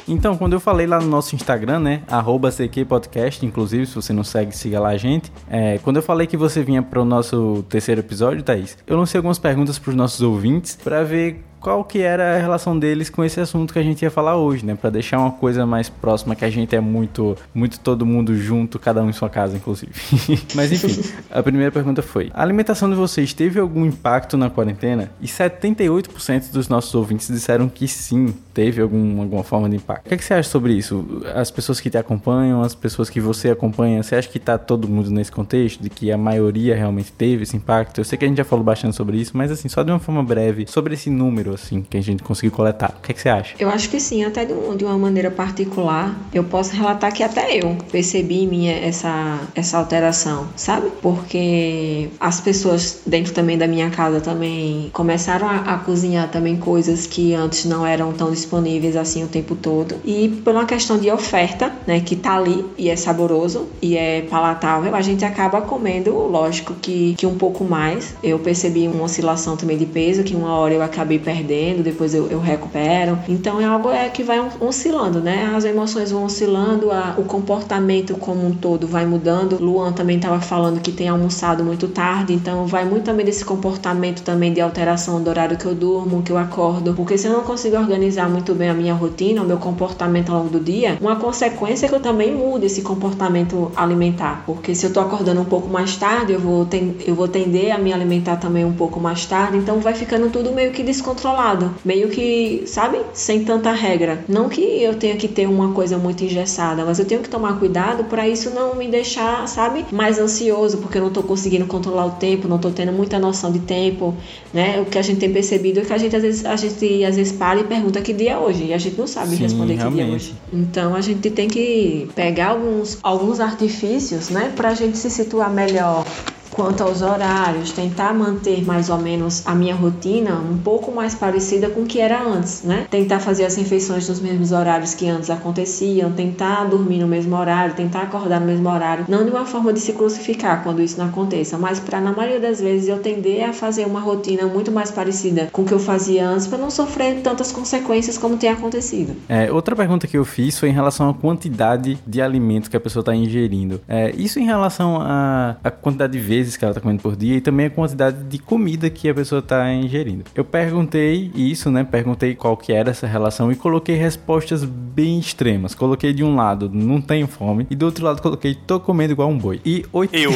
Então, quando eu falei lá no nosso Instagram, né, CQPodcast, inclusive, se você não segue, siga lá a gente. É, quando eu falei que você vinha para o nosso terceiro episódio, Thaís, eu lancei algumas perguntas para os nossos ouvintes para ver qual que era a relação deles com esse assunto que a gente ia falar hoje, né? Para deixar uma coisa mais próxima, que a gente é muito, muito todo mundo junto, cada um em sua casa, inclusive. Mas enfim, a primeira pergunta foi: a alimentação de vocês teve algum impacto na quarentena? E 78% dos nossos ouvintes disseram que sim, teve algum, alguma forma de impacto. O que, é que você acha sobre isso? As pessoas que te acompanham, as pessoas que você acompanha, você acha que tá todo mundo nesse contexto, de que a maioria realmente teve esse impacto? Eu sei que a gente já falou bastante sobre isso, mas assim, só de uma forma breve, sobre esse número, assim, que a gente conseguiu coletar. O que, é que você acha? Eu acho que sim, até de, um- de uma maneira particular, eu posso relatar que até eu percebi em mim essa, essa alteração, sabe? Porque as pessoas dentro também da minha casa também começaram a, a cozinhar também coisas que antes não eram tão disponíveis assim o tempo todo. E por uma questão de oferta, né, que tá ali e é saboroso e é palatável, a gente acaba comendo, lógico que, que um pouco mais. Eu percebi uma oscilação também de peso, que uma hora eu acabei perdendo, depois eu, eu recupero. Então é algo é, que vai oscilando, né? As emoções vão oscilando, a- o comportamento como um todo vai mudando. Luan também estava falando que tem almoçado muito tarde, então vai muito também desse comportamento também de alteração do horário que eu durmo, que eu acordo. Porque se eu não consigo organizar muito bem a minha rotina, o meu comportamento ao longo do dia, uma consequência é que eu também mude esse comportamento alimentar. Porque se eu tô acordando um pouco mais tarde, eu vou, ten- eu vou tender a me alimentar também um pouco mais tarde, então vai ficando tudo meio que descontrolado. Meio que, sabe? Sem tanta regra. Não que eu tenha que ter uma coisa muito engessada, mas eu tenho que tomar cuidado para isso não me deixar, sabe? Mais ansioso, porque eu não tô conseguindo controlar o tempo, não tô tendo muita noção de tempo, né? O que a gente tem percebido é que a gente às vezes, a gente, às vezes para e pergunta que dia é hoje, e a gente não sabe Sim, responder que dia é realmente. hoje. Então a gente tem que pegar alguns, alguns artifícios, né, pra gente se situar melhor quanto aos horários, tentar manter mais ou menos a minha rotina um pouco mais parecida com o que era antes, né? Tentar fazer as refeições nos mesmos horários que antes aconteciam, tentar dormir no mesmo horário, tentar acordar no mesmo horário, não de uma forma de se crucificar quando isso não aconteça, mas para na maioria das vezes eu tender a fazer uma rotina muito mais parecida com o que eu fazia antes para não sofrer tantas consequências como tem acontecido. É, outra pergunta que eu fiz foi em relação à quantidade de alimento que a pessoa está ingerindo. É, isso em relação à quantidade de vezes que ela está comendo por dia e também a quantidade de comida que a pessoa está ingerindo. Eu perguntei isso, né? Perguntei qual que era essa relação e coloquei respostas bem extremas. Coloquei de um lado, não tenho fome, e do outro lado coloquei, tô comendo igual um boi. E oit- Eu.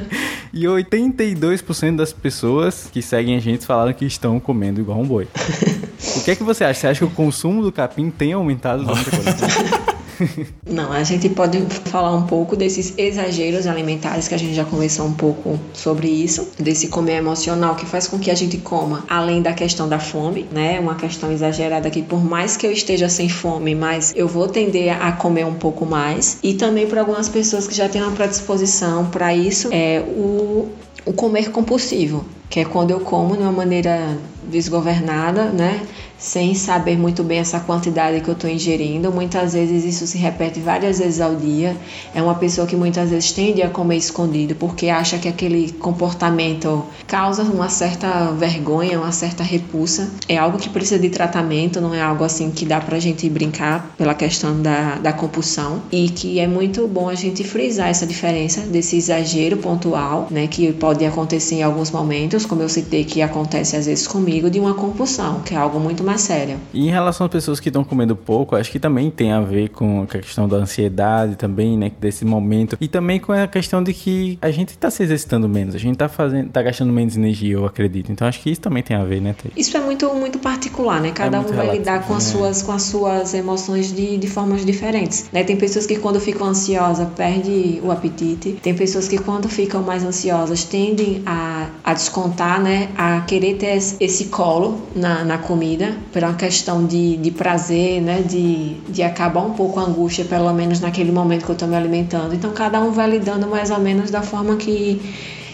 e 82% das pessoas que seguem a gente falaram que estão comendo igual um boi. o que é que você acha? Você acha que o consumo do capim tem aumentado durante a quarentena? Não, a gente pode falar um pouco desses exageros alimentares que a gente já conversou um pouco sobre isso, desse comer emocional que faz com que a gente coma além da questão da fome, né? Uma questão exagerada que por mais que eu esteja sem fome, mas eu vou tender a comer um pouco mais. E também para algumas pessoas que já têm uma predisposição para isso, é o o comer compulsivo, que é quando eu como de uma maneira desgovernada, né? Sem saber muito bem essa quantidade que eu estou ingerindo. Muitas vezes isso se repete várias vezes ao dia. É uma pessoa que muitas vezes tende a comer escondido porque acha que aquele comportamento causa uma certa vergonha, uma certa repulsa. É algo que precisa de tratamento, não é algo assim que dá pra gente brincar pela questão da, da compulsão. E que é muito bom a gente frisar essa diferença desse exagero pontual, né? Que pode acontecer em alguns momentos, como eu citei que acontece às vezes comigo de uma compulsão, que é algo muito mais sério. E em relação às pessoas que estão comendo pouco, acho que também tem a ver com a questão da ansiedade também, né, desse momento, e também com a questão de que a gente está se exercitando menos, a gente está fazendo, tá gastando menos energia, eu acredito. Então acho que isso também tem a ver, né? Thaís? Isso é muito muito particular, né? Cada É um vai relativo, lidar com as né? suas com as suas emoções de, de formas diferentes, né? Tem pessoas que quando ficam ansiosas perde o apetite, tem pessoas que quando ficam mais ansiosas tendem a, a descontar, né? A querer ter esse- colo na, na comida, por uma questão de, de prazer, né? De, de acabar um pouco a angústia, pelo menos naquele momento que eu estou me alimentando. Então cada um vai lidando mais ou menos da forma que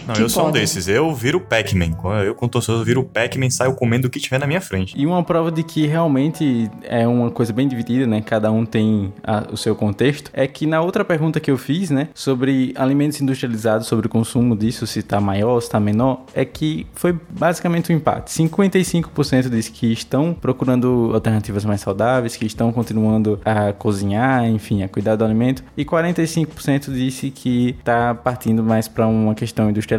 Não, que eu sou um desses. Eu viro Pac-Man. Eu, com torcedor, viro Pac-Man saio comendo o que tiver na minha frente. E uma prova de que realmente é uma coisa bem dividida, né? Cada um tem a- o seu contexto. É que na outra pergunta que eu fiz, né? Sobre alimentos industrializados, sobre o consumo disso, se tá maior, se tá menor, é que foi basicamente um empate. 55% disse que estão procurando alternativas mais saudáveis, que estão continuando a cozinhar, enfim, a cuidar do alimento. E 45% disse que tá partindo mais para uma questão industrializada,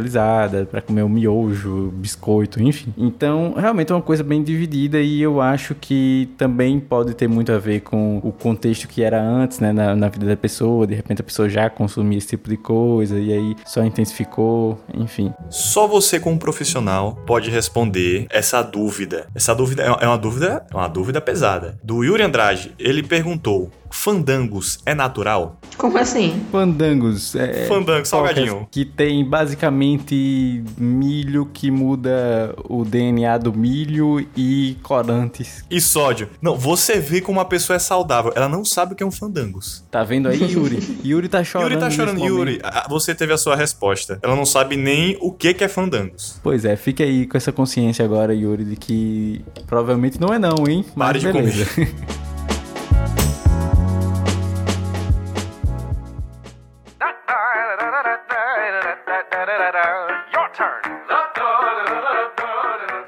para comer o miojo, biscoito, enfim. Então, realmente é uma coisa bem dividida e eu acho que também pode ter muito a ver com o contexto que era antes, né, na, na vida da pessoa. De repente a pessoa já consumia esse tipo de coisa e aí só intensificou, enfim. Só você, como profissional, pode responder essa dúvida. Essa dúvida é é uma dúvida, é uma dúvida pesada. Do Yuri Andrade, ele perguntou: fandangos é natural? como assim? Fandangos. É, Fandango, salgadinho. Que tem basicamente milho que muda o DNA do milho e corantes. E sódio. Não, você vê como uma pessoa é saudável. Ela não sabe o que é um fandangos. Tá vendo aí, Yuri? Yuri tá chorando. Yuri tá chorando. Yuri, você teve a sua resposta. Ela não sabe nem o que que é fandangos. Pois é, fique aí com essa consciência agora, Yuri, de que provavelmente não é não, hein? Mas Pare de beleza. Your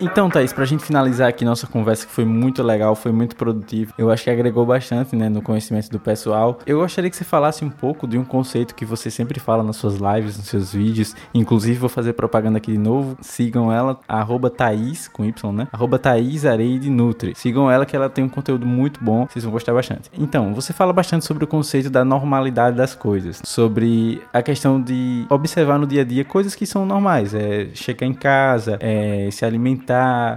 Então, Thaís, pra gente finalizar aqui nossa conversa, que foi muito legal, foi muito produtivo, eu acho que agregou bastante, né, no conhecimento do pessoal. Eu gostaria que você falasse um pouco de um conceito que você sempre fala nas suas lives, nos seus vídeos. Inclusive, vou fazer propaganda aqui de novo. Sigam ela, arroba Thaís, com Y, né? Arroba Thaís Areide Nutri. Sigam ela que ela tem um conteúdo muito bom, vocês vão gostar bastante. Então, você fala bastante sobre o conceito da normalidade das coisas, sobre a questão de observar no dia a dia coisas que são normais, é chegar em casa, é se alimentar,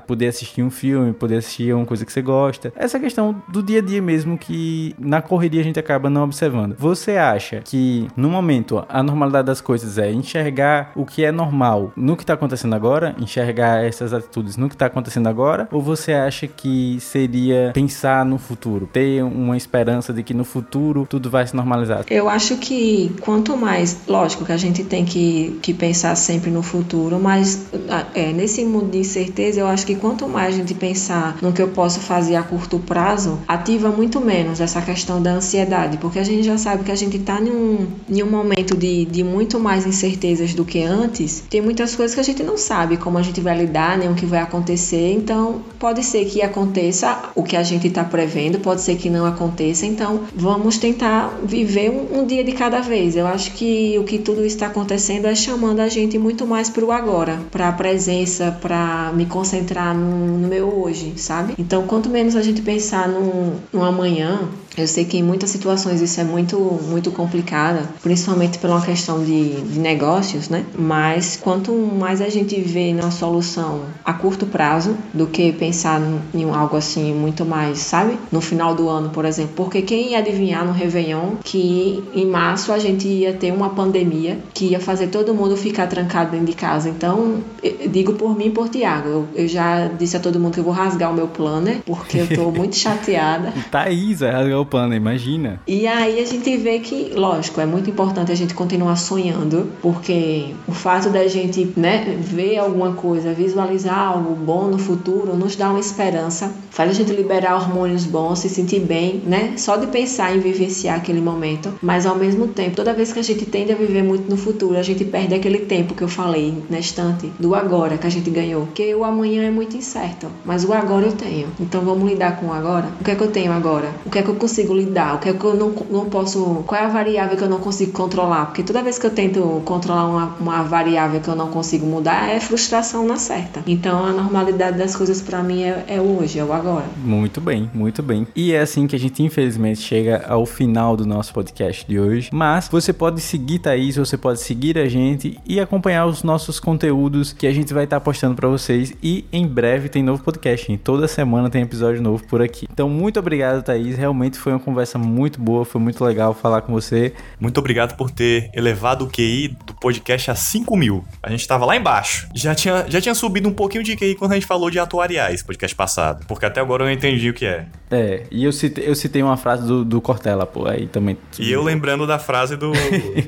poder assistir um filme, poder assistir uma coisa que você gosta. Essa questão do dia a dia mesmo que na correria a gente acaba não observando. Você acha que no momento a normalidade das coisas é enxergar o que é normal no que tá acontecendo agora, enxergar essas atitudes no que tá acontecendo agora, ou você acha que seria pensar no futuro, ter uma esperança de que no futuro tudo vai se normalizar? Eu acho que quanto mais, lógico que a gente tem que, que pensar sempre no futuro, mas ah, é, nesse mundo de incerteza, eu acho que quanto mais a gente pensar no que eu posso fazer a curto prazo, ativa muito menos essa questão da ansiedade, porque a gente já sabe que a gente está em um, em um momento de, de muito mais incertezas do que antes. Tem muitas coisas que a gente não sabe como a gente vai lidar, nem o que vai acontecer, então pode ser que aconteça o que a gente está prevendo, pode ser que não aconteça, então vamos tentar viver um, um dia de cada vez. Eu acho que o que tudo está acontecendo é chamando a gente muito mais para o agora, para a presença, para me concentrar no, no meu hoje, sabe? Então, quanto menos a gente pensar no, no amanhã, eu sei que em muitas situações isso é muito, muito complicada, principalmente por uma questão de, de negócios, né? Mas quanto mais a gente vê na solução a curto prazo do que pensar em algo assim muito mais, sabe? No final do ano, por exemplo. Porque quem ia adivinhar no Réveillon que em março a gente ia ter uma pandemia que ia fazer todo mundo ficar trancado dentro de casa. Então, digo por mim e por Tiago. Eu, eu já disse a todo mundo que eu vou rasgar o meu planner, porque eu tô muito chateada. Thaís, vai rasgar galopando, imagina. E aí a gente vê que, lógico, é muito importante a gente continuar sonhando, porque o fato da gente né, ver alguma coisa, visualizar algo bom no futuro, nos dá uma esperança, faz a gente liberar hormônios bons, se sentir bem, né? Só de pensar em vivenciar aquele momento, mas ao mesmo tempo, toda vez que a gente tende a viver muito no futuro, a gente perde aquele tempo que eu falei na estante do agora que a gente ganhou, porque o amanhã é muito incerto, mas o agora eu tenho. Então vamos lidar com o agora. O que é que eu tenho agora? O que é que eu lidar? O que é que eu não, não posso. Qual é a variável que eu não consigo controlar? Porque toda vez que eu tento controlar uma, uma variável que eu não consigo mudar, é frustração na certa. Então a normalidade das coisas para mim é, é hoje, é o agora. Muito bem, muito bem. E é assim que a gente infelizmente chega ao final do nosso podcast de hoje. Mas você pode seguir Thaís, você pode seguir a gente e acompanhar os nossos conteúdos que a gente vai estar postando para vocês. E em breve tem novo podcast. Hein? Toda semana tem episódio novo por aqui. Então, muito obrigado, Thaís. Realmente foi uma conversa muito boa, foi muito legal falar com você. Muito obrigado por ter elevado o QI do podcast a 5 mil. A gente tava lá embaixo. Já tinha, já tinha subido um pouquinho de QI quando a gente falou de atuariais, podcast passado. Porque até agora eu não entendi o que é. É, e eu citei, eu citei uma frase do, do Cortella, pô, aí também. E eu lembrando da frase do,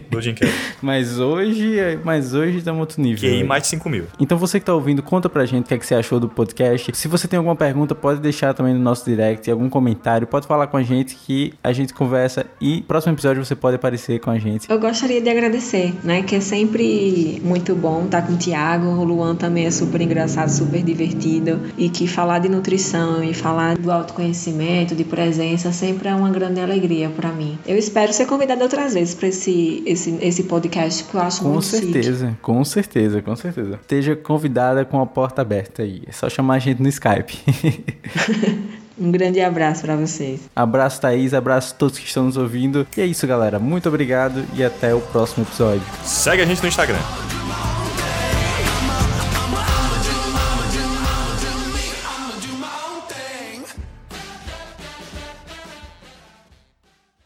do Jim Carrey. Mas hoje, mas hoje estamos outro nível. QI mais de 5 mil. Então você que tá ouvindo, conta pra gente o que, é que você achou do podcast. Se você tem alguma pergunta, pode deixar também no nosso direct, algum comentário, pode falar com a gente que a gente conversa e próximo episódio você pode aparecer com a gente. Eu gostaria de agradecer, né? Que é sempre muito bom estar com o Tiago. O Luan também é super engraçado, super divertido. E que falar de nutrição e falar do autoconhecimento, de presença, sempre é uma grande alegria para mim. Eu espero ser convidada outras vezes para esse, esse, esse podcast, que eu acho Com muito chique. certeza, com certeza, com certeza. Esteja convidada com a porta aberta aí. É só chamar a gente no Skype. Um grande abraço para vocês. abraço, Thaís, abraço a todos que estão nos ouvindo. E é isso, galera. Muito obrigado e até o próximo episódio. Segue a gente no Instagram.